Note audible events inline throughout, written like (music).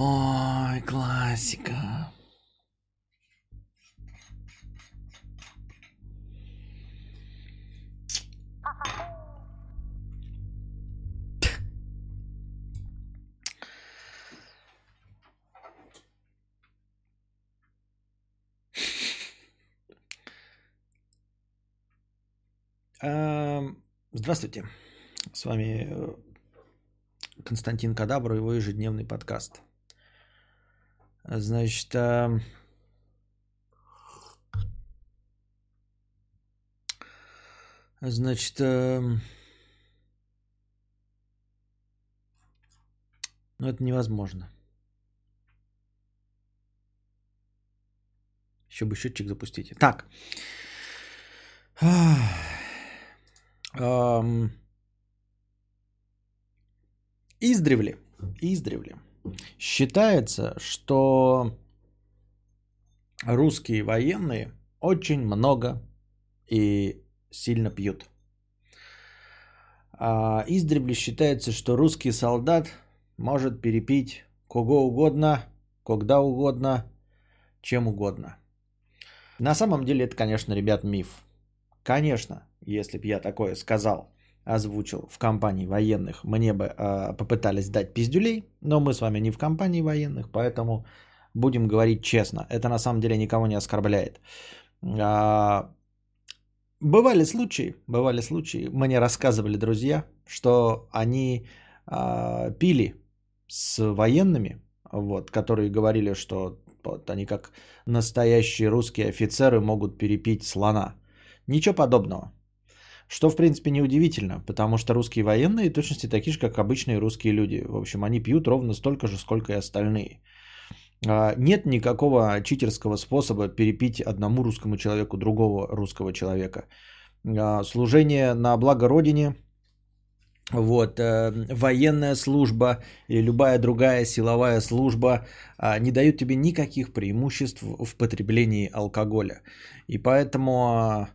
Ой, классика. Эм, Здравствуйте. С вами э, Константин Кадабр и его ежедневный подкаст. Значит, эм, значит, эм, ну это невозможно. Еще бы счетчик запустите. Так. Ам, Издревле, издревле считается, что русские военные очень много и сильно пьют. А издревле считается, что русский солдат может перепить кого угодно, когда угодно, чем угодно. На самом деле это, конечно, ребят, миф. Конечно, если бы я такое сказал, озвучил в компании военных, мне бы э, попытались дать пиздюлей, но мы с вами не в компании военных, поэтому будем говорить честно. Это на самом деле никого не оскорбляет. А, бывали случаи, бывали случаи, мне рассказывали друзья, что они а, пили с военными, вот, которые говорили, что вот, они как настоящие русские офицеры могут перепить слона. Ничего подобного. Что, в принципе, неудивительно, потому что русские военные точности такие же, как обычные русские люди. В общем, они пьют ровно столько же, сколько и остальные. А, Нет никакого читерского способа перепить одному русскому человеку другого русского человека. А, Служение на благо Родине, вот, э, военная служба или любая другая силовая служба а, не дают тебе никаких преимуществ в потреблении алкоголя. И поэтому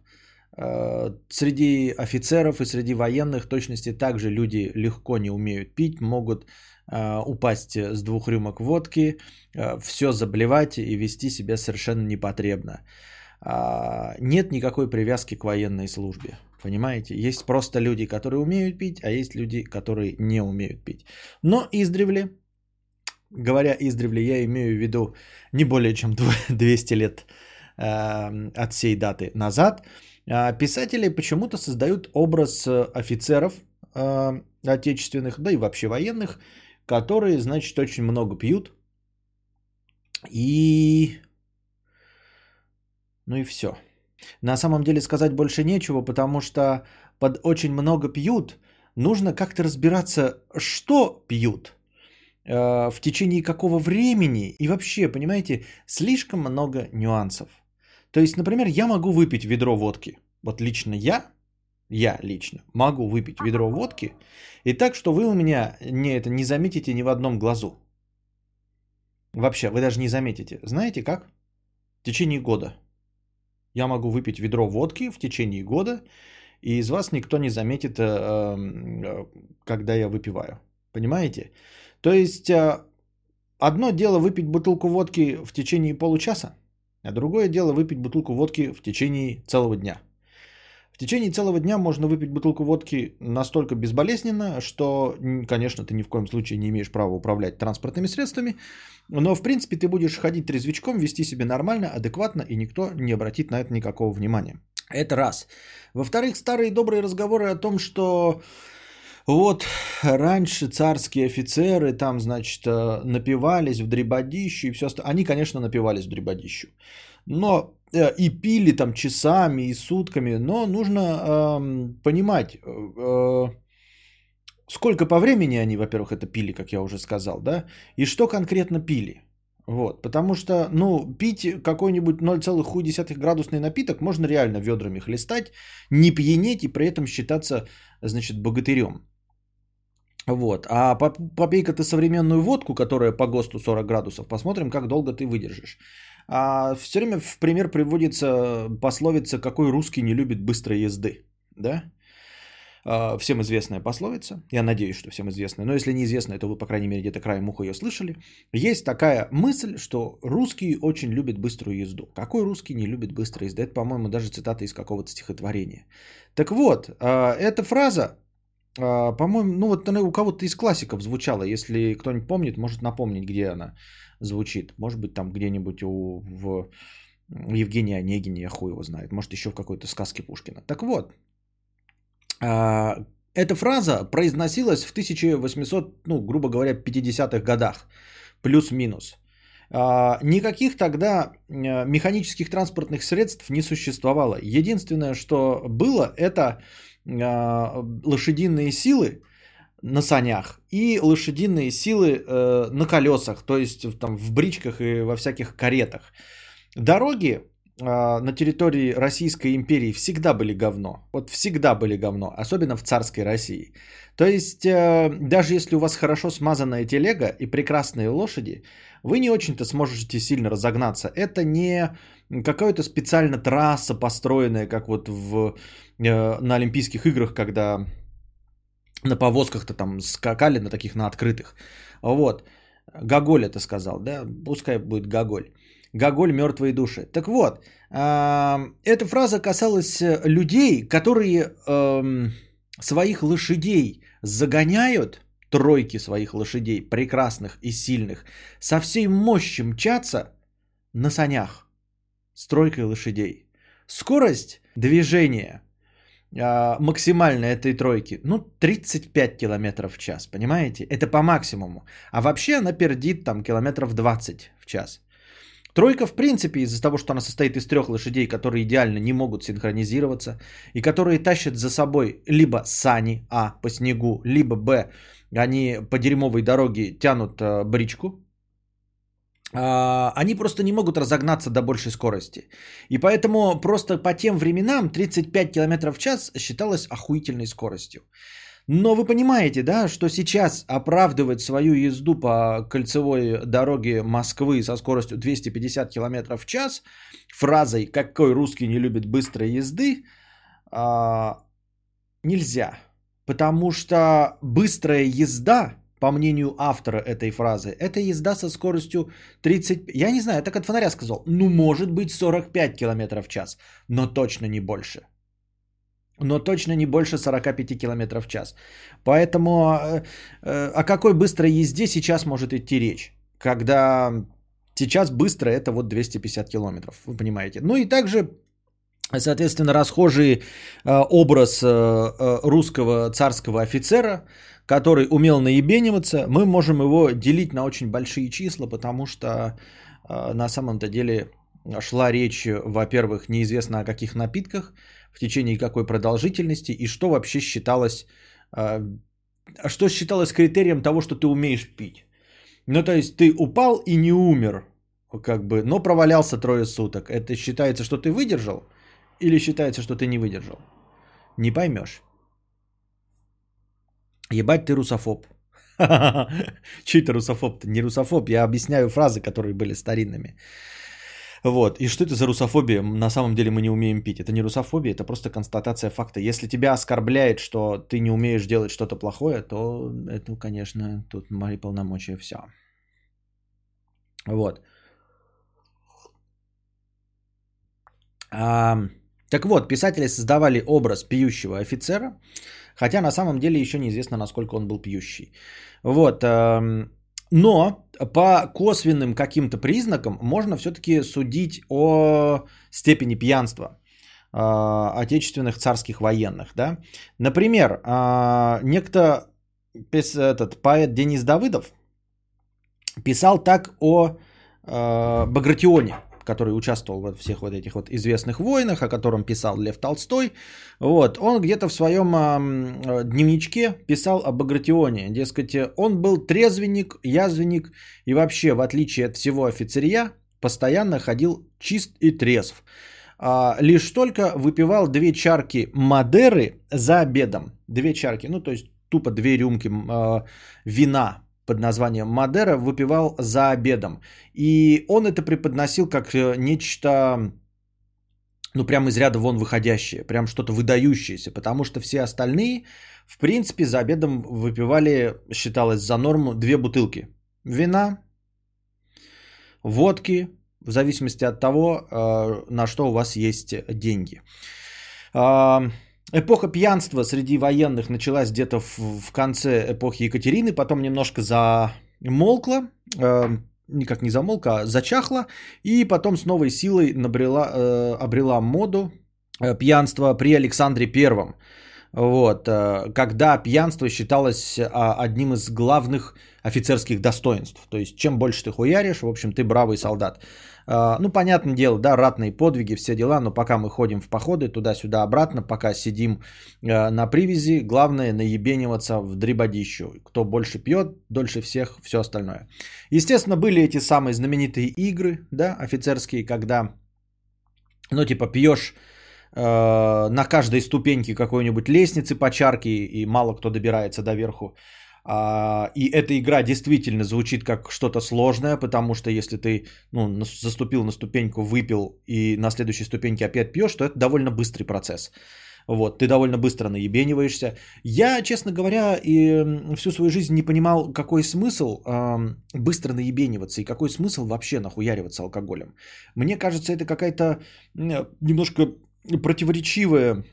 Среди офицеров и среди военных точности также люди легко не умеют пить, могут э, упасть с двух рюмок водки, э, все заблевать и вести себя совершенно непотребно. А, Нет никакой привязки к военной службе. Понимаете? Есть просто люди, которые умеют пить, а есть люди, которые не умеют пить. Но издревле, говоря издревле, я имею в виду не более чем 200 лет от сей даты назад, писатели почему-то создают образ э, офицеров э, отечественных, да и вообще военных, которые, значит, очень много пьют. И... Ну и все. На самом деле сказать больше нечего, потому что под очень много пьют нужно как-то разбираться, что пьют, э, в течение какого времени и вообще, понимаете, слишком много нюансов. То есть, например, я могу выпить ведро водки. Вот лично я, я лично могу выпить ведро водки, и так, что вы у меня не, это не заметите ни в одном глазу. Вообще, вы даже не заметите. Знаете как? В течение года. Я могу выпить ведро водки в течение года, и из вас никто не заметит, э, э, когда я выпиваю. Понимаете? То есть, э, одно дело выпить бутылку водки в течение получаса, а другое дело выпить бутылку водки в течение целого дня. В течение целого дня можно выпить бутылку водки настолько безболезненно, что, конечно, ты ни в коем случае не имеешь права управлять транспортными средствами, но, в принципе, ты будешь ходить трезвичком, вести себя нормально, адекватно, и никто не обратит на это никакого внимания. Это раз. Во-вторых, старые добрые разговоры о том, что вот раньше царские офицеры там, значит, э, напивались в дребодищу и все остальное. Они, конечно, напивались в дребодищу. Но э, и пили там часами и сутками, но нужно э, понимать, э, сколько по времени они, во-первых, это пили, как я уже сказал, да, и что конкретно пили. Вот, потому что, ну, пить какой-нибудь 0,1 градусный напиток можно реально ведрами хлестать, не пьянеть и при этом считаться, значит, богатырем. Вот. А попей-ка ты современную водку, которая по ГОСТу 40 градусов, посмотрим, как долго ты выдержишь. А все время в пример приводится пословица «какой русский не любит быстрой езды». Да? э, всем известная пословица, я надеюсь, что всем известная, но если неизвестная, то вы, по крайней мере, где-то краем уха ее слышали. Есть такая мысль, что русский очень любит быструю езду. Какой русский не любит быструю езду? Это, по-моему, даже цитата из какого-то стихотворения. Так вот, э, эта фраза, по-моему, ну вот она у кого-то из классиков звучала. Если кто-нибудь помнит, может напомнить, где она звучит. Может быть, там где-нибудь у, в Евгения Онегине, я хуй его знает. Может, еще в какой-то сказке Пушкина. Так вот, а, эта фраза произносилась в 1800, ну, грубо говоря, 50-х годах, плюс-минус. А, никаких тогда а, механических транспортных средств не существовало. Единственное, что было, это лошадиные силы на санях и лошадиные силы э, на колесах, то есть там в бричках и во всяких каретах. Дороги а, на территории Российской империи всегда были говно. Вот всегда были говно, особенно в царской России. То есть, э, даже если у вас хорошо смазанная телега и прекрасные лошади, вы не очень-то сможете сильно разогнаться. Это не какая-то специально трасса построенная, как вот в, э, на Олимпийских играх, когда на повозках-то там скакали, на таких на открытых. Вот. Гоголь это сказал, да? Пускай будет Гоголь. Гоголь «Мертвые души». Так вот, эта фраза касалась э, людей, которые своих лошадей загоняют, тройки своих лошадей, прекрасных и сильных, со всей мощью мчатся на санях с тройкой лошадей. Скорость движения а, максимальная этой тройки, ну, 35 км в час, понимаете? Это по максимуму. А вообще она пердит там километров 20 в час. Тройка, в принципе, из-за того, что она состоит из трех лошадей, которые идеально не могут синхронизироваться, и которые тащат за собой либо сани, а, по снегу, либо, б, они по дерьмовой дороге тянут а, бричку, они просто не могут разогнаться до большей скорости. И поэтому просто по тем временам 35 км в час считалось охуительной скоростью. Но вы понимаете, да, что сейчас оправдывать свою езду по кольцевой дороге Москвы со скоростью 250 км в час фразой «какой русский не любит быстрой езды» а, нельзя. Потому что быстрая езда, по мнению автора этой фразы, это езда со скоростью 30... Я не знаю, я так от фонаря сказал. Ну, может быть 45 км в час, но точно не больше но точно не больше 45 км в час. Поэтому э, э, о какой быстрой езде сейчас может идти речь? Когда сейчас быстро это вот 250 километров, вы понимаете. Ну и также, соответственно, расхожий э, образ русского царского офицера, который умел наебениваться, мы можем его делить на очень большие числа, потому что на самом-то деле шла речь, во-первых, неизвестно о каких напитках, в течение какой продолжительности и что вообще считалось, что считалось критерием того, что ты умеешь пить. Ну, то есть ты упал и не умер, как бы, но провалялся трое суток. Это считается, что ты выдержал или считается, что ты не выдержал? Не поймешь. Ебать ты русофоб. (laughs) Чей ты русофоб? Не русофоб, я объясняю фразы, которые были старинными. Вот. И что это за русофобия? На самом деле мы не умеем пить. Это не русофобия, это просто констатация факта. Если тебя оскорбляет, что ты не умеешь делать что-то плохое, то это, конечно, тут мои полномочия все. Вот. А, так вот, писатели создавали образ пьющего офицера, хотя на самом деле еще неизвестно, насколько он был пьющий. Вот. Но по косвенным каким-то признакам можно все-таки судить о степени пьянства э, отечественных царских военных. Да? Например, э, некто этот поэт Денис Давыдов писал так о э, Багратионе который участвовал во всех вот этих вот известных войнах, о котором писал Лев Толстой. Вот, он где-то в своем э, дневничке писал о Багратионе. Дескать, он был трезвенник, язвенник и вообще, в отличие от всего офицерия, постоянно ходил чист и трезв. А, лишь только выпивал две чарки Мадеры за обедом. Две чарки, ну то есть тупо две рюмки э, вина под названием Мадера выпивал за обедом. И он это преподносил как э, нечто ну, прям из ряда вон выходящее, прям что-то выдающееся, потому что все остальные, в принципе, за обедом выпивали, считалось за норму, две бутылки. Вина, водки, в зависимости от того, э, на что у вас есть деньги. Эпоха пьянства среди военных началась где-то в конце эпохи Екатерины, потом немножко замолкла, э, никак не замолкла, а зачахла, и потом с новой силой набрела, э, обрела моду пьянство при Александре Первом. Вот, когда пьянство считалось а, одним из главных офицерских достоинств. То есть, чем больше ты хуяришь, в общем, ты бравый солдат. А, ну, понятное дело, да, ратные подвиги, все дела, но пока мы ходим в походы туда-сюда обратно, пока сидим на привязи, главное наебениваться в дребодищу. Кто больше пьет, дольше всех, все остальное. Естественно, были эти самые знаменитые игры, да, офицерские, когда, ну, типа, пьешь на каждой ступеньке какой-нибудь лестницы по чарке, и мало кто добирается до верху. А, и эта игра действительно звучит как что-то сложное, потому что если ты ну, заступил на ступеньку, выпил и на следующей ступеньке опять пьешь, то это довольно быстрый процесс. Вот, ты довольно быстро наебениваешься. Я, честно говоря, и всю свою жизнь не понимал, какой смысл э, быстро наебениваться и какой смысл вообще нахуяриваться алкоголем. Мне кажется, это какая-то немножко противоречивая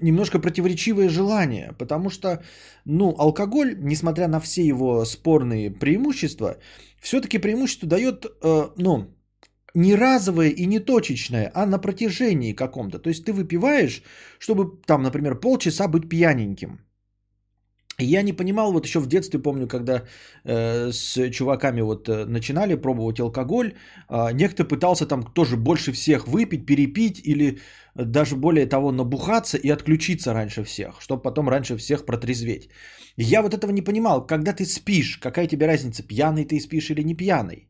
немножко противоречивое желание, потому что, ну, алкоголь, несмотря на все его спорные преимущества, все-таки преимущество дает, э, ну, не разовое и не точечное, а на протяжении каком-то. То есть ты выпиваешь, чтобы там, например, полчаса быть пьяненьким. Я не понимал, вот еще в детстве помню, когда э, с чуваками вот э, начинали пробовать алкоголь, э, некто пытался там тоже больше всех выпить, перепить или даже более того набухаться и отключиться раньше всех, чтобы потом раньше всех протрезветь. Я вот этого не понимал, когда ты спишь, какая тебе разница, пьяный ты спишь или не пьяный.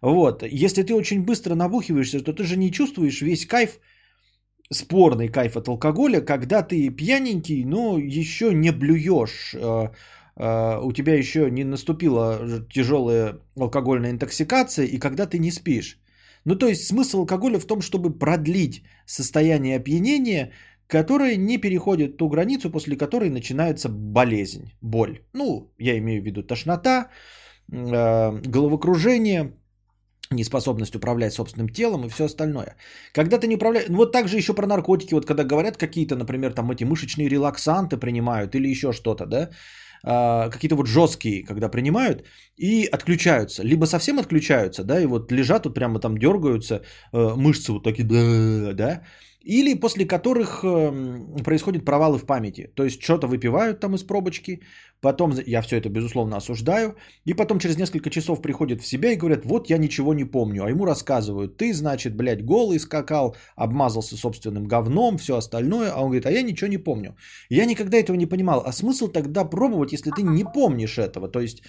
Вот, если ты очень быстро набухиваешься, то ты же не чувствуешь весь кайф, спорный кайф от алкоголя, когда ты пьяненький, но еще не блюешь, э, э, у тебя еще не наступила тяжелая алкогольная интоксикация, и когда ты не спишь. Ну, то есть смысл алкоголя в том, чтобы продлить состояние опьянения, которое не переходит ту границу, после которой начинается болезнь, боль. Ну, я имею в виду тошнота, э, головокружение, неспособность управлять собственным телом и все остальное. Когда ты не управляешь... Вот так же еще про наркотики, вот когда говорят какие-то, например, там эти мышечные релаксанты принимают или еще что-то, да, а, какие-то вот жесткие, когда принимают и отключаются. Либо совсем отключаются, да, и вот лежат вот прямо там дергаются, э, мышцы вот такие, да, или после которых эм, происходят провалы в памяти. То есть что-то выпивают там из пробочки, потом, я все это безусловно осуждаю, и потом через несколько часов приходят в себя и говорят, вот я ничего не помню, а ему рассказывают, ты, значит, блядь, голый скакал, обмазался собственным говном, все остальное, а он говорит, а я ничего не помню. Я никогда этого не понимал, а смысл тогда пробовать, если ты не помнишь этого, то есть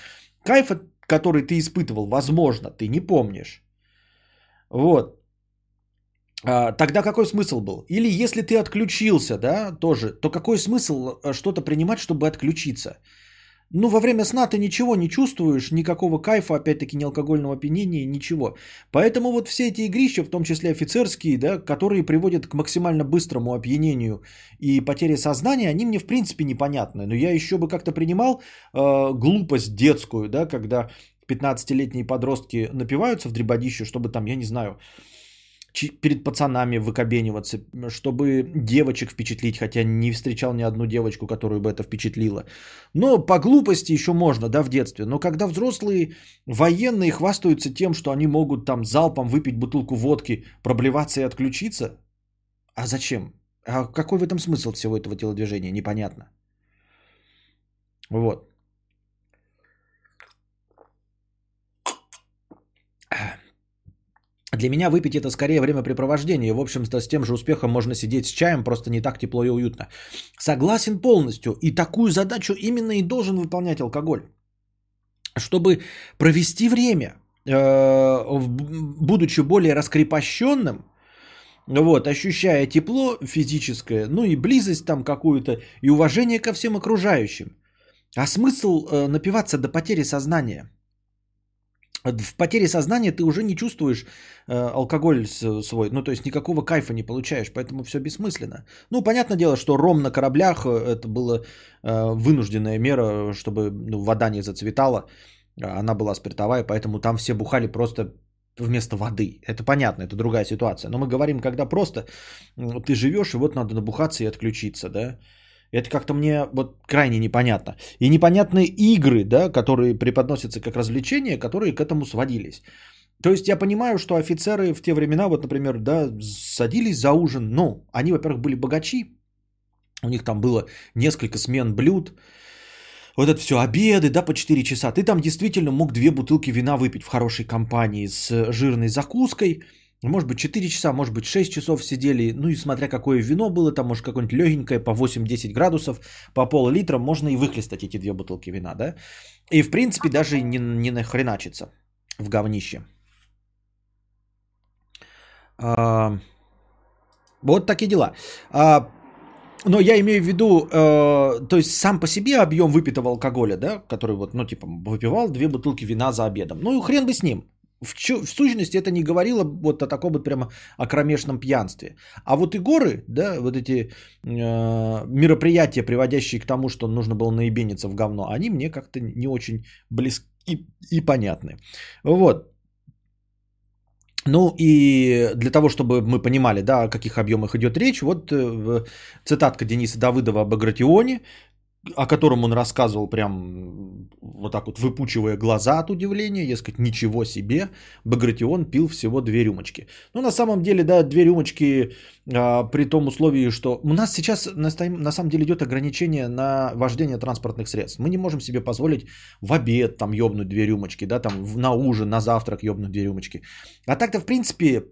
кайф, который ты испытывал, возможно, ты не помнишь. Вот. А, тогда какой смысл был? Или если ты отключился, да, тоже, то какой смысл э, что-то принимать, чтобы отключиться? Ну, во время сна ты ничего не чувствуешь, никакого кайфа, опять-таки, ни алкогольного опьянения, ничего. Поэтому вот все эти игрища, в том числе офицерские, да, которые приводят к максимально быстрому опьянению и потере сознания, они мне в принципе непонятны. Но я еще бы как-то принимал э, глупость детскую, да, когда 15-летние подростки напиваются в дребодище, чтобы там, я не знаю, перед пацанами выкобениваться, чтобы девочек впечатлить, хотя не встречал ни одну девочку, которую бы это впечатлило. Но по глупости еще можно, да, в детстве. Но когда взрослые военные хвастаются тем, что они могут там залпом выпить бутылку водки, проблеваться и отключиться, а зачем? А какой в этом смысл всего этого телодвижения? Непонятно. Вот. Для меня выпить это скорее времяпрепровождение. В общем-то, с тем же успехом можно сидеть с чаем, просто не так тепло и уютно. Согласен полностью. И такую задачу именно и должен выполнять алкоголь. Чтобы провести время, э, будучи более раскрепощенным, вот, ощущая тепло физическое, ну и близость там какую-то, и уважение ко всем окружающим. А смысл э, напиваться до потери сознания – в потере сознания ты уже не чувствуешь э, алкоголь свой, ну то есть никакого кайфа не получаешь, поэтому все бессмысленно. Ну понятное дело, что ром на кораблях э, это была э, вынужденная мера, чтобы ну, вода не зацветала, она была спиртовая, поэтому там все бухали просто вместо воды. Это понятно, это другая ситуация. Но мы говорим, когда просто ты живешь, и вот надо набухаться и отключиться, да. Это как-то мне вот крайне непонятно. И непонятные игры, да, которые преподносятся как развлечения, которые к этому сводились. То есть я понимаю, что офицеры в те времена, вот, например, да, садились за ужин, ну, они, во-первых, были богачи, у них там было несколько смен блюд, вот это все обеды, да, по 4 часа. Ты там действительно мог две бутылки вина выпить в хорошей компании с жирной закуской – может быть, 4 часа, может быть, 6 часов сидели. Ну и смотря какое вино было, там, может, какое-нибудь легенькое по 8-10 градусов, по пол-литра, можно и выхлестать эти две бутылки вина, да? И, в принципе, даже не, не нахреначиться в говнище. А, вот такие дела. А, но я имею в виду, э, то есть сам по себе объем выпитого алкоголя, да, который вот, ну, типа, выпивал две бутылки вина за обедом. Ну, и хрен бы с ним. В, чу, в сущности это не говорило вот о таком вот прямо о кромешном пьянстве. А вот и горы, да, вот эти э, мероприятия, приводящие к тому, что нужно было наебениться в говно, они мне как-то не очень близки и, и понятны. Вот. Ну и для того, чтобы мы понимали, да, о каких объемах идет речь, вот э, цитатка Дениса Давыдова об Агратионе, о котором он рассказывал прям вот так вот выпучивая глаза от удивления, я сказать, ничего себе, Багратион пил всего две рюмочки. Ну, на самом деле, да, две рюмочки а, при том условии, что у нас сейчас на, на самом деле идет ограничение на вождение транспортных средств. Мы не можем себе позволить в обед там ёбнуть две рюмочки, да, там на ужин, на завтрак ёбнуть две рюмочки. А так-то, в принципе,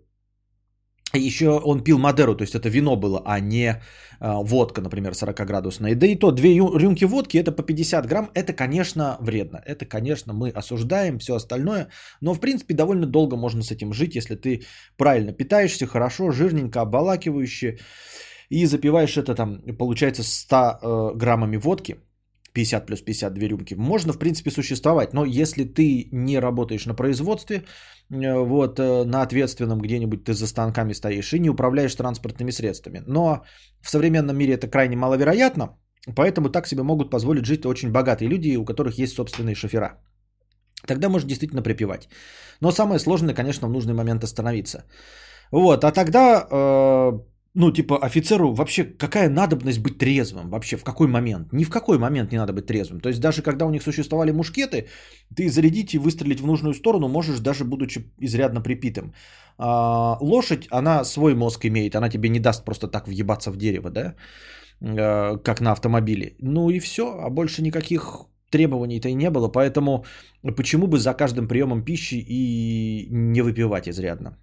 (laughs) еще он пил Мадеру, то есть это вино было, а не а, водка, например, 40-градусная. Да и то, две рюмки водки, это по 50 грамм, это, конечно, вредно. Это, конечно, мы осуждаем все остальное, но, в принципе, довольно долго можно с этим жить, если ты правильно питаешься, хорошо, жирненько, обалакивающе, и запиваешь это там, получается, 100 э, граммами водки, 50 плюс 52 рюмки, можно, в принципе, существовать. Но если ты не работаешь на производстве, э, вот, э, на ответственном где-нибудь ты за станками стоишь и не управляешь транспортными средствами. Но в современном мире это крайне маловероятно, поэтому так себе могут позволить жить очень богатые люди, у которых есть собственные шофера. Тогда можно действительно припевать. Но самое сложное, конечно, в нужный момент остановиться. Вот, а тогда э, ну, типа, офицеру вообще какая надобность быть трезвым? Вообще, в какой момент? Ни в какой момент не надо быть трезвым. То есть, даже когда у них существовали мушкеты, ты зарядить и выстрелить в нужную сторону можешь, даже будучи изрядно припитым. А, лошадь, она свой мозг имеет, она тебе не даст просто так въебаться в дерево, да? А, как на автомобиле. Ну и все, а больше никаких требований-то и не было, поэтому почему бы за каждым приемом пищи и не выпивать изрядно?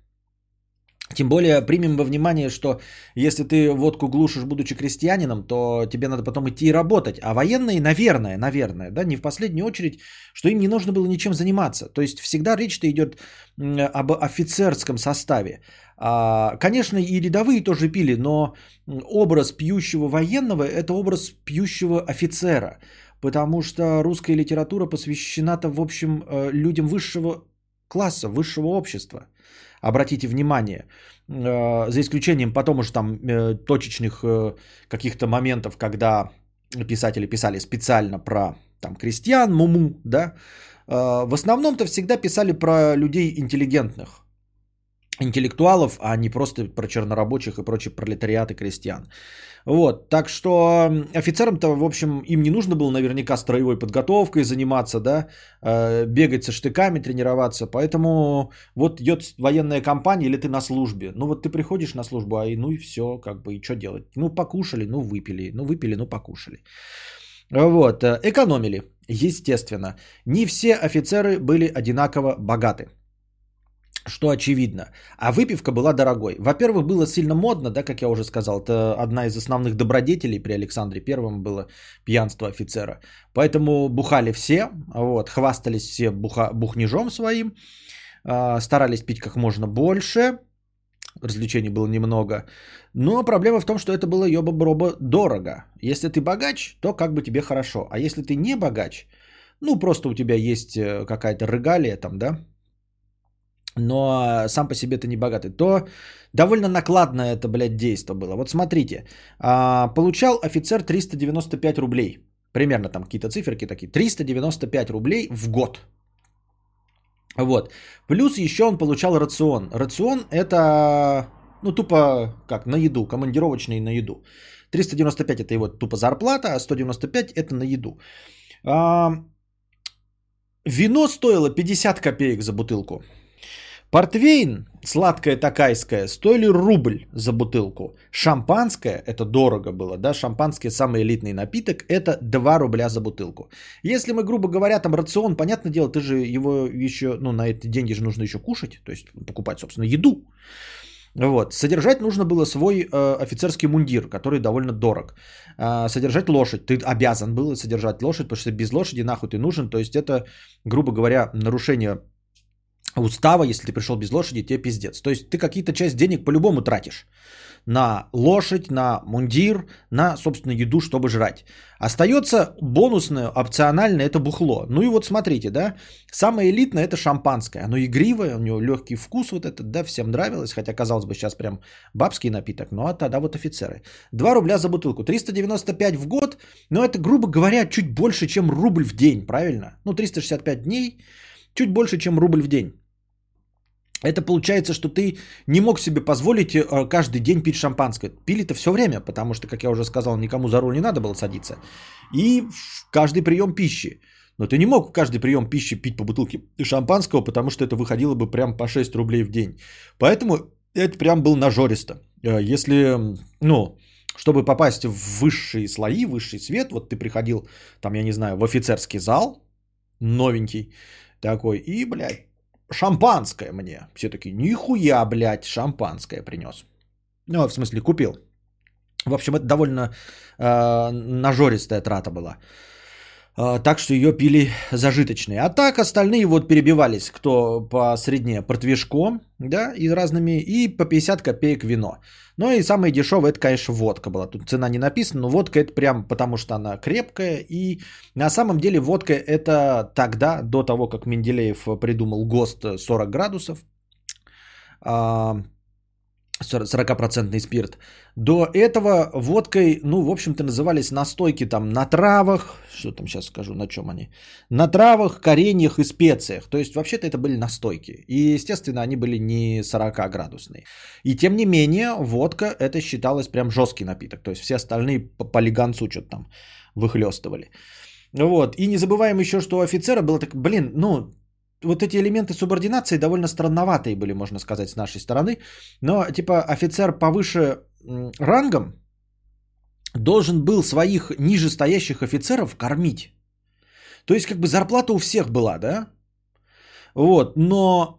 Тем более примем во внимание, что если ты водку глушишь, будучи крестьянином, то тебе надо потом идти и работать. А военные, наверное, наверное, да, не в последнюю очередь, что им не нужно было ничем заниматься. То есть всегда речь-то идет об офицерском составе. А, конечно, и рядовые тоже пили, но образ пьющего военного – это образ пьющего офицера. Потому что русская литература посвящена-то, в общем, э, людям высшего класса, высшего общества – обратите внимание, э, за исключением потом уже там э, точечных э, каких-то моментов, когда писатели писали специально про там крестьян, муму, да, в основном-то всегда писали про людей интеллигентных, интеллектуалов, а не просто про чернорабочих и прочие пролетариаты крестьян. Вот, так что офицерам-то, в общем, им не нужно было наверняка строевой подготовкой заниматься, да, э, бегать со штыками, тренироваться, поэтому вот идет военная кампания или ты на службе, ну вот ты приходишь на службу, а и ну и все, как бы, и что делать? Ну покушали, ну выпили, ну выпили, ну покушали. Вот, э, экономили, естественно. Не все офицеры были одинаково богаты что очевидно. А выпивка была дорогой. Во-первых, было сильно модно, да, как я уже сказал, это одна из основных добродетелей при Александре Первом было пьянство офицера. Поэтому бухали все, вот, хвастались все буха, бухнежом своим, э, старались пить как можно больше, развлечений было немного. Но проблема в том, что это было ёба-броба дорого. Если ты богач, то как бы тебе хорошо. А если ты не богач, ну просто у тебя есть э, какая-то регалия там, да, но сам по себе ты не богатый, то довольно накладное это, блядь, действие было. Вот смотрите, а, получал офицер 395 рублей. Примерно там какие-то циферки такие. 395 рублей в год. Вот. Плюс еще он получал рацион. Рацион это, ну, тупо как, на еду, командировочный на еду. 395 это его тупо зарплата, а 195 это на еду. А, вино стоило 50 копеек за бутылку. Портвейн, сладкое такайское, стоили рубль за бутылку. Шампанское, это дорого было, да, шампанское самый элитный напиток, это 2 рубля за бутылку. Если мы, грубо говоря, там рацион, понятное дело, ты же его еще, ну, на эти деньги же нужно еще кушать, то есть покупать, собственно, еду. Вот. Содержать нужно было свой э, офицерский мундир, который довольно дорог. Э, содержать лошадь. Ты обязан был содержать лошадь, потому что без лошади нахуй ты нужен. То есть это, грубо говоря, нарушение устава, если ты пришел без лошади, тебе пиздец. То есть ты какие-то часть денег по-любому тратишь на лошадь, на мундир, на, собственно, еду, чтобы жрать. Остается бонусное, опциональное, это бухло. Ну и вот смотрите, да, самое элитное это шампанское. Оно игривое, у него легкий вкус вот этот, да, всем нравилось, хотя, казалось бы, сейчас прям бабский напиток, ну а тогда вот офицеры. 2 рубля за бутылку, 395 в год, но это, грубо говоря, чуть больше, чем рубль в день, правильно? Ну, 365 дней, чуть больше, чем рубль в день. Это получается, что ты не мог себе позволить э, каждый день пить шампанское. Пили-то все время, потому что, как я уже сказал, никому за руль не надо было садиться. И каждый прием пищи. Но ты не мог каждый прием пищи пить по бутылке шампанского, потому что это выходило бы прям по 6 рублей в день. Поэтому это прям был нажористо. Э, если, ну, чтобы попасть в высшие слои, высший свет, вот ты приходил, там, я не знаю, в офицерский зал, новенький такой, и, блядь, шампанское мне. Все таки нихуя, блядь, шампанское принес. Ну, в смысле, купил. В общем, это довольно э, нажористая трата была. Э, так что ее пили зажиточные. А так остальные вот перебивались, кто по среднее портвишком, да, и разными, и по 50 копеек вино. Ну и самое дешевое, это, конечно, водка была. Тут цена не написана, но водка это прям потому, что она крепкая. И на самом деле водка это тогда, до того, как Менделеев придумал ГОСТ 40 градусов, 40% спирт. До этого водкой, ну, в общем-то, назывались настойки там на травах, что там сейчас скажу, на чем они, на травах, кореньях и специях. То есть, вообще-то это были настойки. И, естественно, они были не 40-градусные. И, тем не менее, водка это считалось прям жесткий напиток. То есть, все остальные по полиганцу что-то там выхлестывали. Вот. И не забываем еще, что у офицера было так, блин, ну, вот эти элементы субординации довольно странноватые были, можно сказать, с нашей стороны. Но типа офицер повыше рангом должен был своих нижестоящих офицеров кормить. То есть как бы зарплата у всех была, да? Вот, но